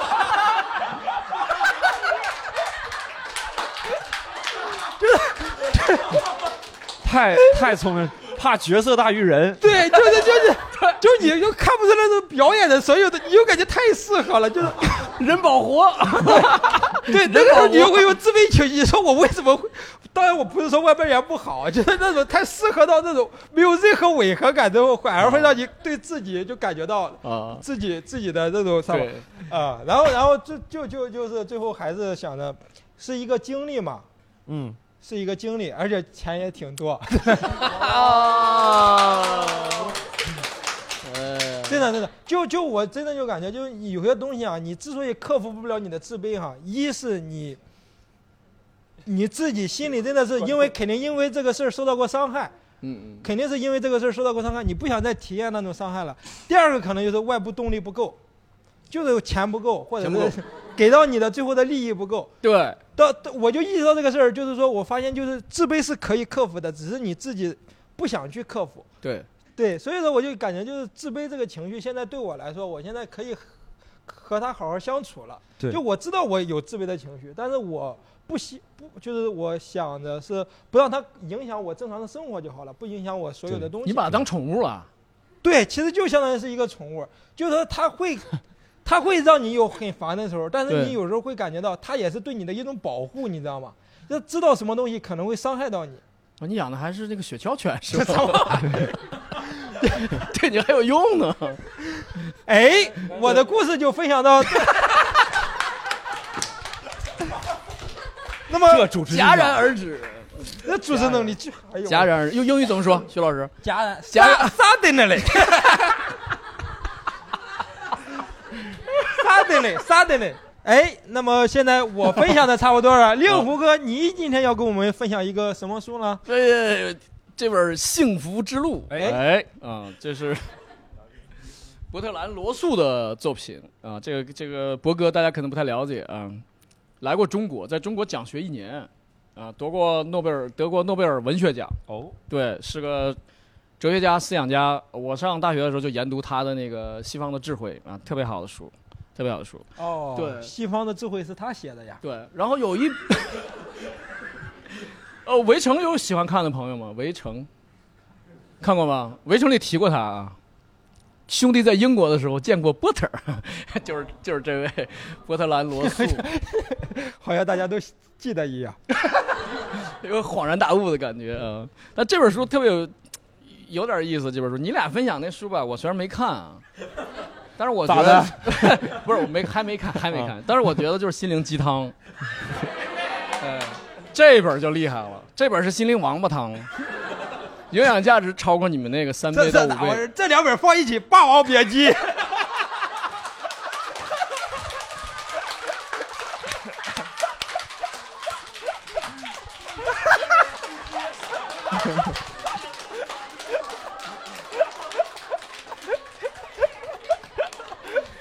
太太聪明，怕角色大于人。对，就是就是，就你就看不出来那种表演的所有的，你就感觉太适合了，就是 人保活。对，那个时候你就会有自卑情绪，你说我为什么会？当然我不是说外卖员不好，就是那种太适合到那种没有任何违和感之后，反而会让你对自己就感觉到啊自己自己的这种什么啊，然后然后就就就就是最后还是想着是一个经历嘛，嗯，是一个经历，而且钱也挺多。啊，哎这的真的，就就我真的就感觉，就是有些东西啊，你之所以克服不了你的自卑哈，一是你你自己心里真的是因为肯定因为这个事儿受到过伤害，嗯嗯，肯定是因为这个事儿受到过伤害，你不想再体验那种伤害了。第二个可能就是外部动力不够，就是钱不够，或者是 给到你的最后的利益不够。对，到到我就意识到这个事儿，就是说我发现就是自卑是可以克服的，只是你自己不想去克服。对，对，所以说我就感觉就是自卑这个情绪，现在对我来说，我现在可以和和他好好相处了。对就我知道我有自卑的情绪，但是我不希不就是我想着是不让它影响我正常的生活就好了，不影响我所有的东西。你把它当宠物了。对，其实就相当于是一个宠物，就是说它会，它会让你有很烦的时候，但是你有时候会感觉到他也是对你的一种保护，你知道吗？要知道什么东西可能会伤害到你。哦你养的还是那个雪橇犬是吧？对你还有用呢。哎，我的故事就分享到。那么这主持戛然而止。那主持能力戛然而止用英语怎么说？徐老师？戛然戛然啥的呢嘞？啥的嘞？啥的嘞？哎，那么现在我分享的差不多了，令狐哥，你今天要跟我们分享一个什么书呢？这这本《幸福之路》哎哎啊，这是 伯特兰·罗素的作品啊。这个这个伯哥大家可能不太了解啊，来过中国，在中国讲学一年啊，夺过诺贝尔得过诺贝尔文学奖。哦，对，是个哲学家、思想家。我上大学的时候就研读他的那个《西方的智慧》啊，特别好的书，特别好的书。哦对西方的智慧是他写的呀。对，然后有一，呃，《围城》有喜欢看的朋友吗？《围城》看过吗？《围城》里提过他啊。兄弟在英国的时候见过波特，就是就是这位波特兰·罗素，好像大家都记得一样。有恍然大悟的感觉啊。那这本书特别有有点意思，这本书你俩分享那书吧，我虽然没看啊，但是我觉得 不是我没还没看还没看，但是我觉得就是心灵鸡汤。哎，这本就厉害了，这本是心灵王八汤，营养价值超过你们那个三倍到五倍。这两本放一起，《霸王别姬》。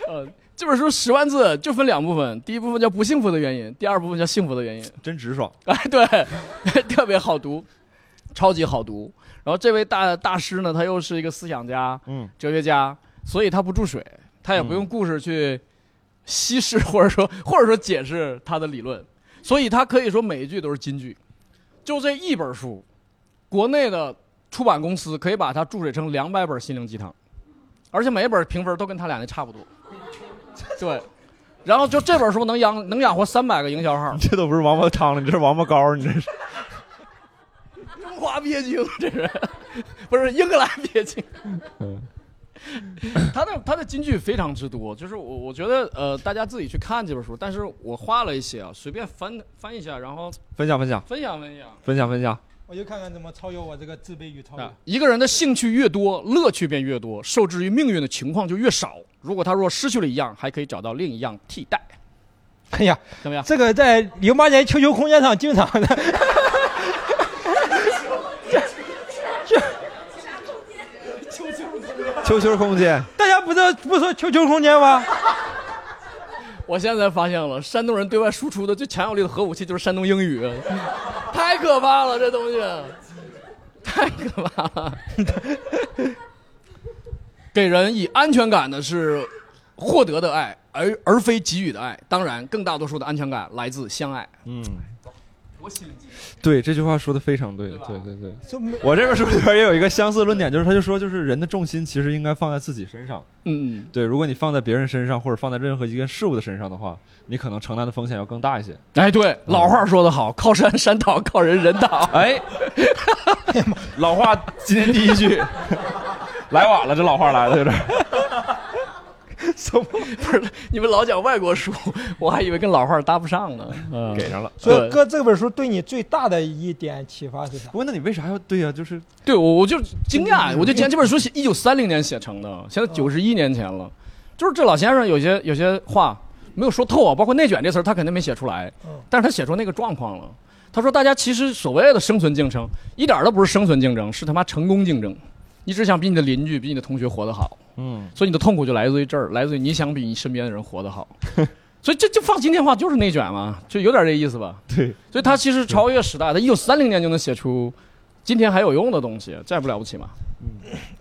呃，这本书十万字就分两部分，第一部分叫不幸福的原因，第二部分叫幸福的原因。真直爽。哎，对，特别好读，超级好读。然后这位大大师呢，他又是一个思想家、嗯，哲学家，所以他不注水，他也不用故事去稀释或者说或者说解释他的理论，所以他可以说每一句都是金句。就这一本书，国内的出版公司可以把它注水成两百本心灵鸡汤，而且每一本评分都跟他俩那差不多。对，然后就这本书能养能养活三百个营销号。这都不是王八汤了，你这是王八膏，你这是。中华鳖精，这是不是英格兰鳖精？嗯他的他的金句非常之多，就是我我觉得呃大家自己去看这本书，但是我画了一些啊，随便翻翻一下，然后分享分享分享分享。分享分享。我就看看怎么超越我这个自卑与超越。啊，一个人的兴趣越多，乐趣便越多，受制于命运的情况就越少。如果他若失去了一样，还可以找到另一样替代。哎呀，怎么样？这个在零八年 QQ 空间上经常的。QQ 空间，大家不是不说 QQ 空间吗？我现在发现了，山东人对外输出的最强有力的核武器就是山东英语，太可怕了，这东西，太可怕了。给人以安全感的是获得的爱，而而非给予的爱。当然，更大多数的安全感来自相爱。嗯，我心里对这句话说的非常对，对对对。就我这本书里边也有一个相似论点，就是他就说，就是人的重心其实应该放在自己身上。嗯，对，如果你放在别人身上，或者放在任何一件事物的身上的话，你可能承担的风险要更大一些。哎，对，老话说得好，靠山山倒，靠人人倒。哎，老话今天第一句，来晚了，这老话来的有点。什么？不是你们老讲外国书，我还以为跟老话搭不上呢。嗯，给上了。所以哥这本书对你最大的一点启发是啥？不过那你为啥要对呀、就是对我我就惊讶，我就惊讶这本书写一九三零年写成的，现在九十一年前了。就是这老先生有些有些话没有说透啊，包括内卷这词儿他肯定没写出来，但是他写出那个状况了。他说大家其实所谓的生存竞争，一点都不是生存竞争，是他妈成功竞争。你只想比你的邻居、比你的同学活得好，嗯，所以你的痛苦就来自于这儿，来自于你想比你身边的人活得好。所以这就放今天话就是内卷嘛，就有点这意思吧。对，所以他其实超越时代，他一九三零年就能写出今天还有用的东西，这还不了不起吗？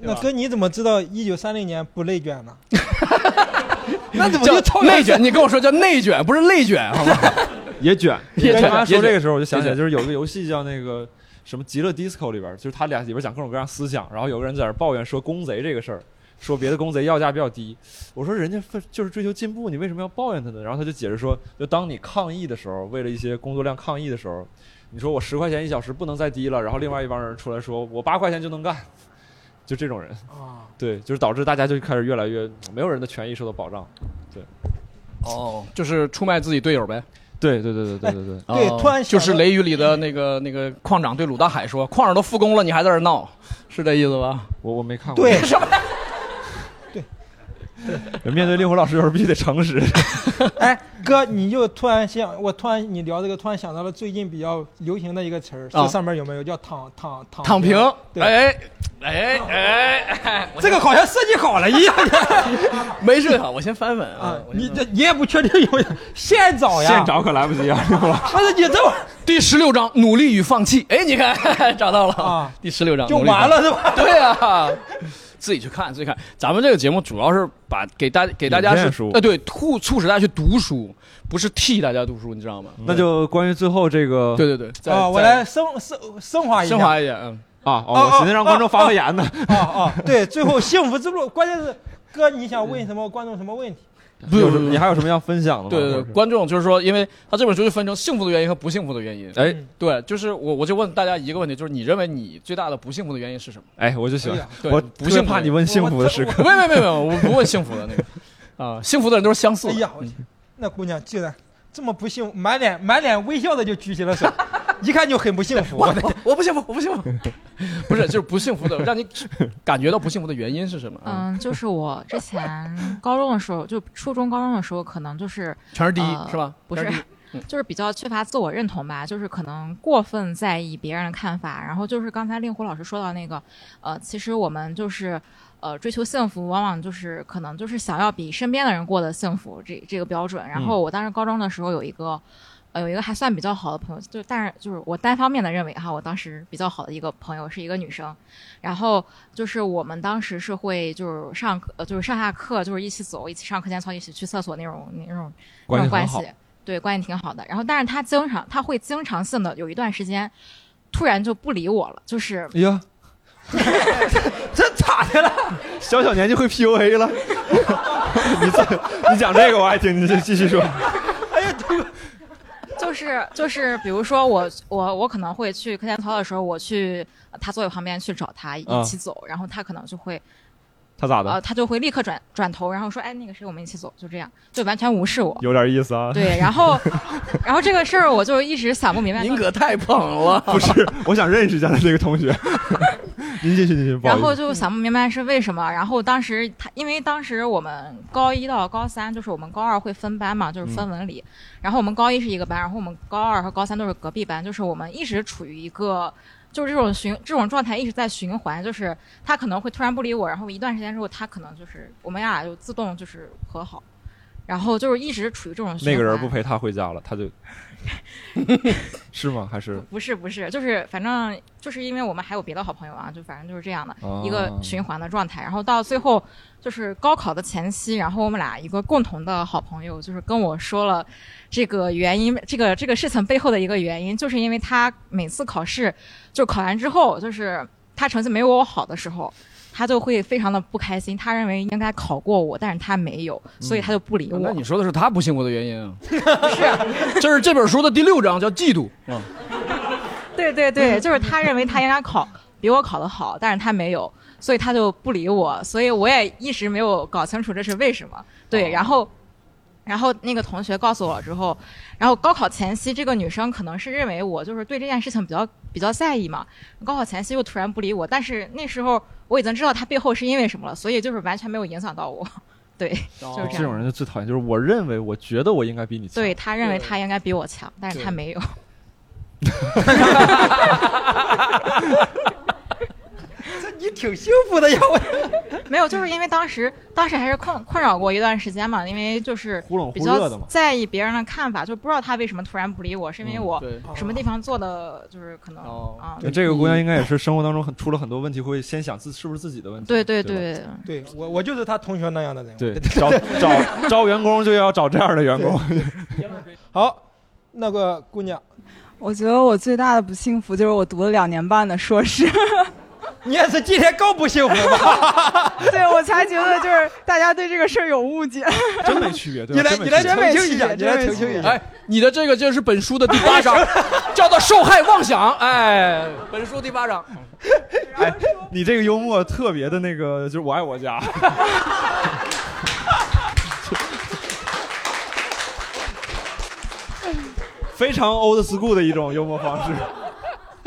那哥你怎么知道一九三零年不内卷呢？那怎么叫就超越内卷？你跟我说叫内卷，不是内卷，好吗？也卷。也卷你刚刚说这个时候，我就想起来，就是有个游戏叫那个什么《极乐 DISCO》里边，就是他俩里边讲各种各样思想，然后有个人在那抱怨说公贼这个事儿。说别的公贼要价比较低，我说人家就是追求进步，你为什么要抱怨他呢？然后他就解释说，就当你抗议的时候，为了一些工作量抗议的时候，你说我十块钱一小时不能再低了，然后另外一帮人出来说我八块钱就能干，就这种人啊，对，就是导致大家就开始越来越没有人的权益受到保障，对，哦，就是出卖自己队友呗。对对对对对对对，对哦。突然就是雷雨里的那个那个矿长对鲁大海说：“矿长都复工了，你还在这闹，是这意思吧？我我没看过，对，面对令狐老师有时候必须得诚实，哎，哥，你就突然想，我突然你聊这个，突然想到了最近比较流行的一个词儿，啊这上面有没有叫躺躺？”躺躺平，哎哎哎哎，这个好像设计好了一样 没事好，我先翻翻啊啊。！你这你也不确定有没有现找呀？现找可来不及啊，令狐老师不是你这么第十六章努力与放弃，哎，你看找到了啊第十六章就完了是吧？对啊，自己去看，自己看。咱们这个节目主要是把给大给大家是呃对促促使大家去读书，不是替大家读书，你知道吗？那就关于最后这个对对对，再啊，我来升升升华一下。升华一下，嗯，啊，哦哦，我寻思让观众发发言呢。啊啊！对，最后幸福之路，关键是哥，你想问什么观众什么问题？不你还有什么要分享的吗？对对对，观众就是说，因为他这本书就分成幸福的原因和不幸福的原因。哎对，就是我我就问大家一个问题，就是你认为你最大的不幸福的原因是什么？哎，我就喜欢 我不幸怕你问幸福的时刻。没没没有，我不问幸福的那个，啊，幸福的人都是相似的。哎呀，那姑娘竟然这么不幸，满脸满脸微笑的就举起了手，一看就很不幸福。我我我不幸福，我不幸福，不是就是不幸福的，让你感觉到不幸福的原因是什么？嗯，嗯，就是我之前高中的时候，就初中、高中的时候，可能就是全是第一呃是吧？不是 就是比较缺乏自我认同吧，就是可能过分在意别人的看法。然后就是刚才令狐老师说到那个，呃，其实我们就是呃追求幸福，往往就是可能就是想要比身边的人过得幸福这这个标准。然后我当时高中的时候有一个。呃，有一个还算比较好的朋友，就但是就是我单方面的认为哈，我当时比较好的一个朋友是一个女生，然后就是我们当时是会就是上课，呃，就是上下课就是一起走，一起上课间操，一起去厕所那种那种那关系关系，对，关系挺好的。然后，但是她经常她会经常性的有一段时间，突然就不理我了，就是哎呀，这 咋的了？小小年纪会 PUA 了。你这你讲这个我爱听，你继续说。哎呀，对就是就是，比如说我我我可能会去课间操的时候，我去呃他座位旁边去找他一啊起走，然后他可能就会他咋的？呃他就会立刻转转头，然后说哎那个谁我们一起走，就这样，就完全无视我。有点意思啊。对，然后然后这个事儿我就一直想不明白。您可太捧了。不是，我想认识一下他这个同学。您继续，您继续。不好意思然后就想不明白是为什么。然后当时他，因为当时我们高一到高三，就是我们高二会分班嘛，就是分文理。然后我们高一是一个班，然后我们高二和高三都是隔壁班，就是我们一直处于一个。就是这种循这种状态一直在循环，就是他可能会突然不理我，然后一段时间之后，他可能就是我们俩就自动就是和好，然后就是一直处于这种循环。那个人不陪他回家了，他就，是吗？还是不是不是，就是反正就是因为我们还有别的好朋友啊，就反正就是这样的、哦一个循环的状态。然后到最后就是高考的前夕，然后我们俩一个共同的好朋友就是跟我说了这个原因，这个这个事情背后的一个原因，就是因为他每次考试就考完之后，就是他成绩没有我好的时候。他就会非常的不开心，他认为应该考过我，但是他没有，所以他就不理我。那你说的是他不信我的原因啊？是，这是这本书的第六章，叫嫉妒嗯。对对对，就是他认为他应该考比我考得好，但是他没有，所以他就不理我，所以我也一直没有搞清楚这是为什么。对，然后。然后那个同学告诉我之后，然后高考前夕，这个女生可能是认为我就是对这件事情比较比较在意嘛。高考前夕又突然不理我，但是那时候我已经知道她背后是因为什么了，所以就是完全没有影响到我。对，就是这种人就最讨厌，就是我认为我觉得我应该比你强，对他认为他应该比我强，但是他没有。挺幸福的呀！我 没有，就是因为当时当时还是困困扰过一段时间嘛，因为就是比较在意别人的看法，就不知道他为什么突然不理我，是因为我什么地方做的就是可能啊。这个姑娘应该也是生活当中很出了很多问题，会先想自是不是自己的问题。对对对对，我我就是他同学那样的人。对，找找招员工就要找这样的员工。好，那个姑娘，我觉得我最大的不幸福就是我读了两年半的硕士。你也是今天更不幸福吧？对，我才觉得就是大家对这个事儿有误解。真没区别，对你来，你来澄清一下，你来澄清一下。哎，你的这个就是本书的第八章，叫做受害妄想。哎，本书第八章。哎，你这个幽默特别的那个，就是我爱我家。非常 old school 的一种幽默方式。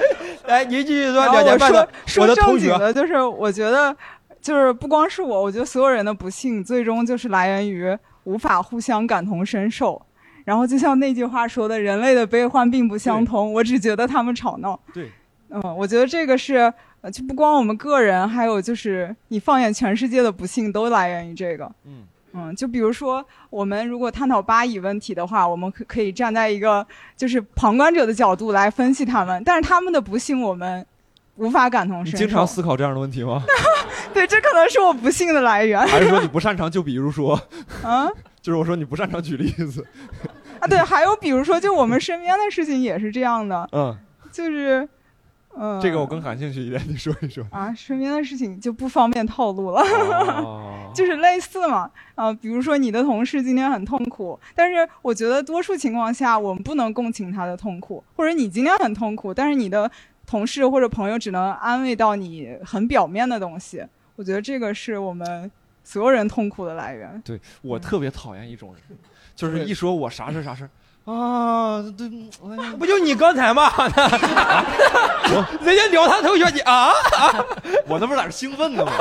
哎，你继续说两年半的说正经的，就是我觉得，就是不光是我，我觉得所有人的不幸，最终就是来源于无法互相感同身受。然后就像那句话说的，人类的悲欢并不相通，我只觉得他们吵闹。对，嗯，我觉得这个是，就不光我们个人，还有就是你放眼全世界的不幸，都来源于这个。嗯。嗯，就比如说，我们如果探讨巴以问题的话，我们可可以站在一个就是旁观者的角度来分析他们，但是他们的不幸我们无法感同身受。经常思考这样的问题吗？对，这可能是我不幸的来源。还是说你不擅长？就比如说，嗯，就是我说你不擅长举例子。啊，对，还有比如说，就我们身边的事情也是这样的。嗯，就是。嗯，这个我更感兴趣一点，你说一说啊。身边的事情就不方便透露了，就是类似嘛。啊，比如说你的同事今天很痛苦，但是我觉得多数情况下我们不能共情他的痛苦，或者你今天很痛苦，但是你的同事或者朋友只能安慰到你很表面的东西。我觉得这个是我们所有人痛苦的来源。对我特别讨厌一种人，就是一说我啥事啥事。啊，对，不就你刚才吗？人家聊他同学，你啊啊！我那不是在这兴奋呢吗？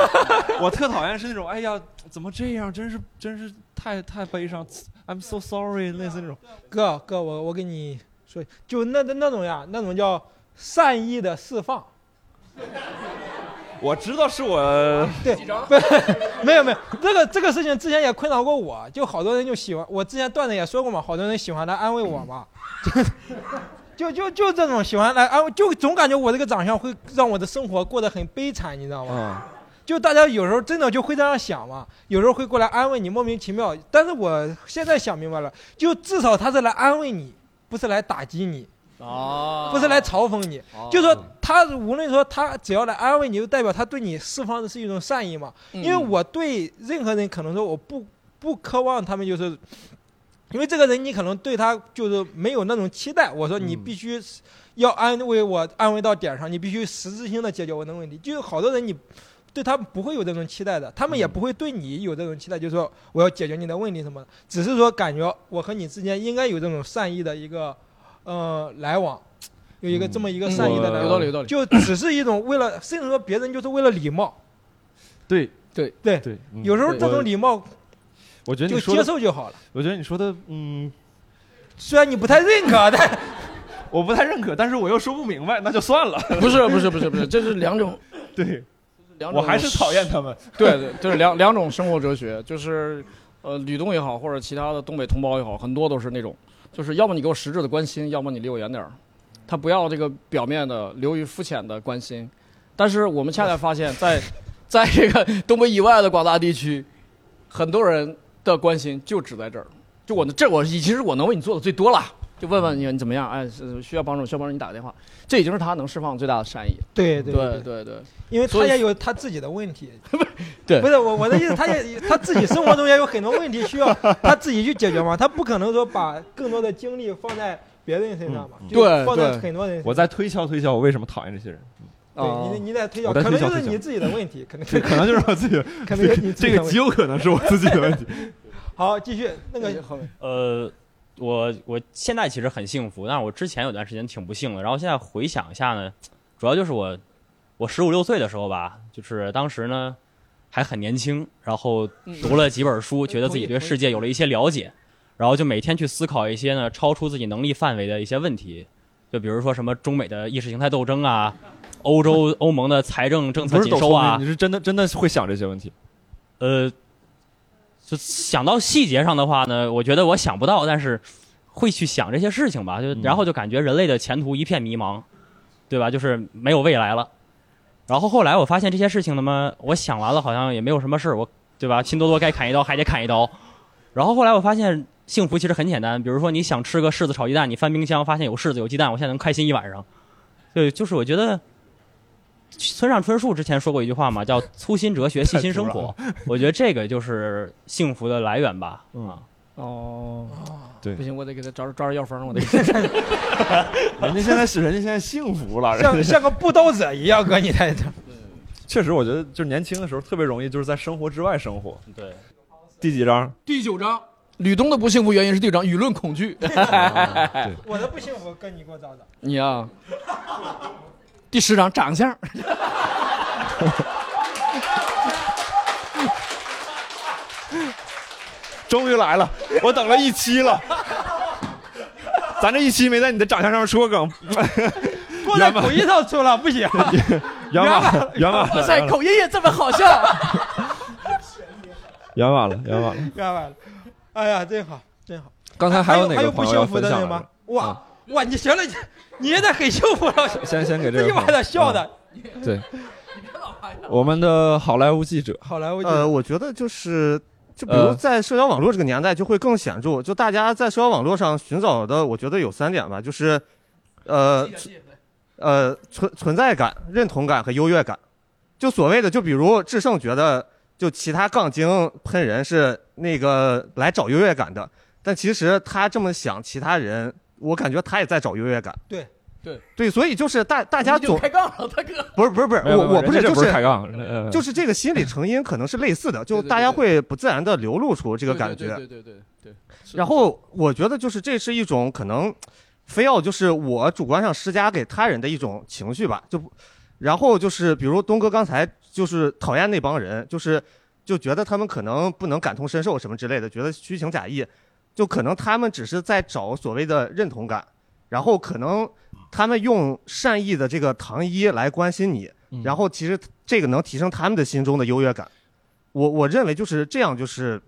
我特讨厌是那种，哎呀，怎么这样？真是，真是太太悲伤。I'm so sorry，类似那种。哥哥，我我跟你说，就那那那种呀，那种叫善意的释放。我知道是我对，没有没有，这个这个事情之前也困扰过我，就好多人就喜欢我之前段子也说过嘛，好多人喜欢来安慰我嘛，就就就这种喜欢来安慰，就总感觉我这个长相会让我的生活过得很悲惨，你知道吗？就大家有时候真的就会这样想嘛，有时候会过来安慰你，莫名其妙。但是我现在想明白了，就至少他是来安慰你，不是来打击你。哦，不是来嘲讽你，就说他无论说他只要来安慰你，就代表他对你释放的是一种善意嘛。因为我对任何人可能说我不不渴望他们就是，因为这个人你可能对他就是没有那种期待。我说你必须要安慰我，安慰到点上，你必须实质性的解决我的问题。就是好多人你对他不会有这种期待的，他们也不会对你有这种期待，就是说我要解决你的问题什么的，只是说感觉我和你之间应该有这种善意的一个。呃，来往有一个这么一个善意的来往，就只是一种为了，甚至说别人就是为了礼貌。对对对对，有时候这种礼貌，我觉得就接受就好了。我觉得你说的，嗯，虽然你不太认可，但 我不太认可，但是我又说不明白，那就算了。不是不是不是不是，这是两种，对，我还是讨厌他们。对对，就是两两种生活哲学，就是呃，吕东也好，或者其他的东北同胞也好，很多都是那种。就是要么你给我实质的关心，要么你离我远点儿。他不要这个表面的、流于肤浅的关心。但是我们恰恰发现，在在这个东北以外的广大地区，很多人的关心就只在这儿。就我这我其实我能为你做的最多了。就问问你你怎么样？哎，需要帮助，需要帮助你打个电话，这已经是他能释放最大的善意。对对对对对，因为他也有他自己的问题。对，不是我我的意思，他也他自己生活中也有很多问题需要他自己去解决嘛，他不可能说把更多的精力放在别人身上嘛，对，放在很多人。我再推敲推敲，我为什么讨厌这些人？对你你在推销，可能就是你自己的问题，可能可能就是我自己，可能是你这个极有可能是我自己的问题。好，继续那个呃，我我现在其实很幸福，但是我之前有段时间挺不幸的。然后现在回想一下呢，主要就是我我十五六岁的时候吧，就是当时呢还很年轻，然后读了几本书，觉得自己对世界有了一些了解，然后就每天去思考一些呢超出自己能力范围的一些问题，就比如说什么中美的意识形态斗争啊，欧洲欧盟的财政政策紧收啊，你，是真的真的会想这些问题。呃，就想到细节上的话呢，我觉得我想不到，但是会去想这些事情吧。就然后就感觉人类的前途一片迷茫，对吧？就是没有未来了。然后后来我发现这些事情呢嘛，我想完了好像也没有什么事儿，我对吧？拼多多该砍一刀还得砍一刀。然后后来我发现幸福其实很简单，比如说你想吃个柿子炒鸡蛋，你翻冰箱发现有柿子有鸡蛋，我现在能开心一晚上。对，就是我觉得村上春树之前说过一句话嘛，叫“粗心哲学，细心生活”。我觉得这个就是幸福的来源吧。嗯，哦，对不行，我得给他找找点药方，我得 给他。人家现在是人家现在幸福了，像像个布兜子一样，哥你在这。确实，我觉得就是年轻的时候特别容易就是在生活之外生活。对，第几章？第九章，吕东的不幸福原因是第九章舆论恐惧。我的不幸福，哥你给我找找。你呀、第十章长相。终于来了，我等了一期了。咱这一期没在你的长相上面出过梗，过来口音上出了，不行。圆满了，圆满了，哇塞，口音也这么好笑。圆满了，圆满了。圆满了，哎呀，真好，真好。刚才还有哪还有不个朋友要幸福的人吗分享来着？？哇哇，你行了，你你现在很幸福了。先先给这个这一晚上笑的。对，我们的好莱坞记者，好莱坞呃，我觉得就是，就比如呃在社交网络这个年代，就会更显著。就大家在社交网络上寻找的，我觉得有三点吧，就是，呃，呃存存在感、认同感和优越感。就所谓的，就比如智胜觉得，就其他杠精喷人是那个来找优越感的，但其实他这么想，其他人，我感觉他也在找优越感。对对对，所以就是大大家总开杠了，大哥。不是不是不是，我我不是就是就是这个心理成因可能是类似的，就大家会不自然的流露出这个感觉。对对对对对。然后我觉得就是这是一种可能，非要就是我主观上施加给他人的一种情绪吧，就不，然后就是比如东哥刚才就是讨厌那帮人，就是就觉得他们可能不能感同身受什么之类的，觉得虚情假意，就可能他们只是在找所谓的认同感，然后可能他们用善意的这个糖衣来关心你，然后其实这个能提升他们的心中的优越感。我我认为就是这样，就是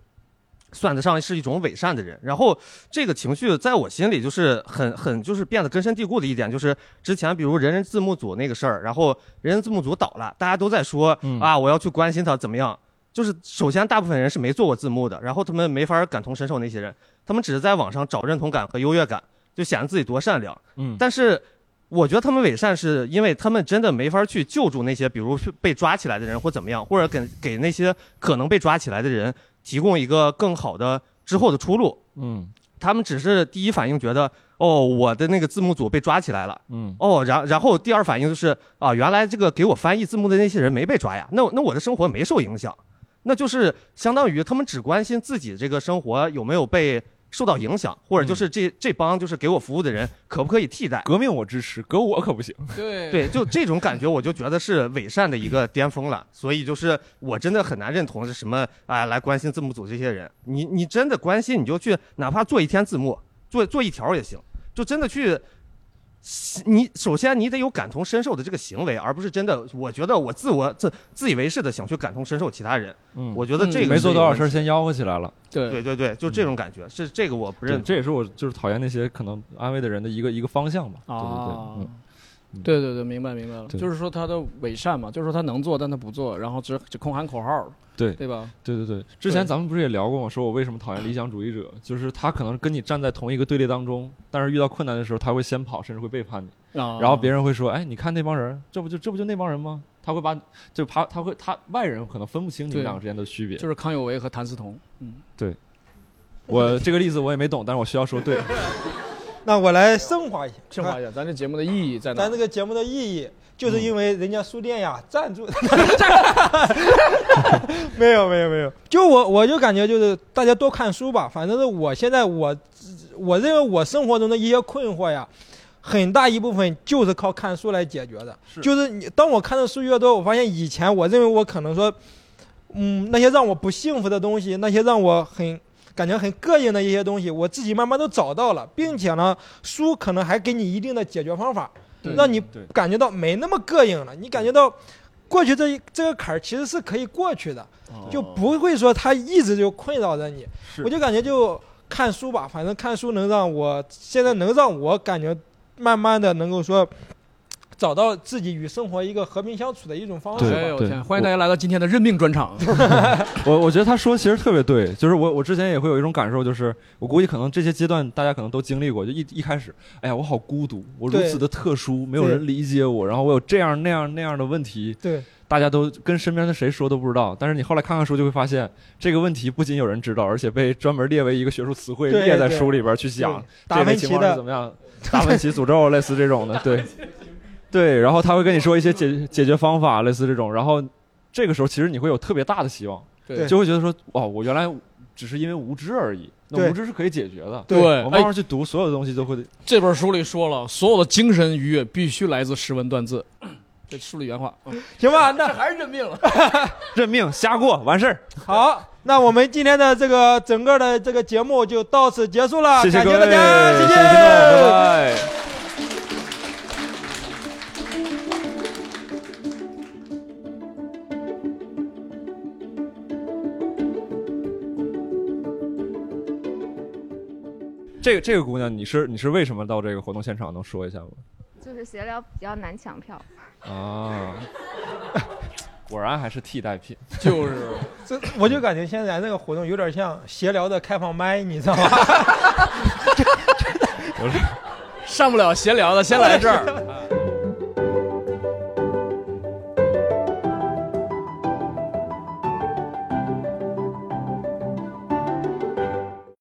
算得上是一种伪善的人。然后这个情绪在我心里就是很很就是变得根深蒂固的一点，就是之前比如人人字幕组那个事儿，然后人人字幕组倒了，大家都在说、啊，我要去关心他怎么样。就是首先大部分人是没做过字幕的，然后他们没法感同身受那些人，他们只是在网上找认同感和优越感，就显得自己多善良。嗯但是我觉得他们伪善是因为他们真的没法去救助那些比如被抓起来的人或怎么样，或者给给那些可能被抓起来的人提供一个更好的之后的出路。嗯他们只是第一反应觉得，哦，我的那个字幕组被抓起来了，嗯哦，然然后第二反应就是啊，原来这个给我翻译字幕的那些人没被抓呀，那那我的生活没受影响，那就是相当于他们只关心自己这个生活有没有被受到影响，或者就是这、这帮就是给我服务的人可不可以替代？革命我支持，革我可不行。对对，就这种感觉，我就觉得是伪善的一个巅峰了。所以就是我真的很难认同是什么啊、来关心字幕组这些人。你你真的关心，你就去哪怕做一天字幕，做做一条也行，就真的去。你首先你得有感同身受的这个行为，而不是真的。我觉得我自我自自以为是的想去感同身受其他人。嗯我觉得这个没做多少事儿，先吆喝起来了。对对对对，就这种感觉，是这个我不认这也是我就是讨厌那些可能安慰的人的一个一个方向吧。对对啊对，嗯。对对对，明白明白了，就是说他的伪善嘛，就是说他能做但他不做，然后只只空喊口号，对对吧？对对对，之前咱们不是也聊过吗？说我为什么讨厌理想主义者，就是他可能跟你站在同一个队列当中，但是遇到困难的时候他会先跑，甚至会背叛你。啊然后别人会说：“哎，你看那帮人，这不就这不就那帮人吗？”他会把就他他会他外人可能分不清你们两个之间的区别。就是康有为和谭嗣同，嗯，对，我这个例子我也没懂，但是我需要说对。那我来升华一下，升华一下，咱这节目的意义在哪？咱这个节目的意义，就是因为人家书店呀赞助。没有没有没有，就我我就感觉就是大家多看书吧。反正是我现在我我认为我生活中的一些困惑呀，很大一部分就是靠看书来解决的。就是你当我看的书越多，我发现以前我认为我可能说，嗯，那些让我不幸福的东西，那些让我很感觉很膈应的一些东西，我自己慢慢都找到了，并且呢，书可能还给你一定的解决方法，让你感觉到没那么膈应了，你感觉到。过去这一这个坎儿其实是可以过去的，就不会说它一直就困扰着你。我就感觉就看书吧，反正看书能让我现在能让我感觉慢慢的能够说。找到自己与生活一个和平相处的一种方式。哎呦天！欢迎大家来到今天的任命专场。我我觉得他说其实特别对，就是我我之前也会有一种感受，就是我估计可能这些阶段大家可能都经历过，就一一开始，哎呀，我好孤独，我如此的特殊，没有人理解我，然后我有这样那样那样的问题，对，大家都跟身边的谁说都不知道。但是你后来看看书，就会发现这个问题不仅有人知道，而且被专门列为一个学术词汇列在书里边去讲。达芬奇的怎么样？达芬奇诅咒类似这种的，对。对，然后他会跟你说一些解解决方法，类似这种。然后这个时候，其实你会有特别大的希望，对，就会觉得说，哦，我原来只是因为无知而已，那无知是可以解决的。对，我慢慢去读，所有的东西都会。这本书里说了，所有的精神愉悦必须来自识文断字。这书里原话，行吧？那还是认命了，认命，瞎过完事儿。好，那我们今天的这个整个的这个节目就到此结束了，谢谢大家，谢谢，拜拜。这个这个姑娘，你是你是为什么到这个活动现场？能说一下吗？就是闲聊比较难抢票。啊，果然还是替代品。就是，这我就感觉现在这个活动有点像闲聊的开放麦，你知道吗？上不了闲聊的，先来这儿。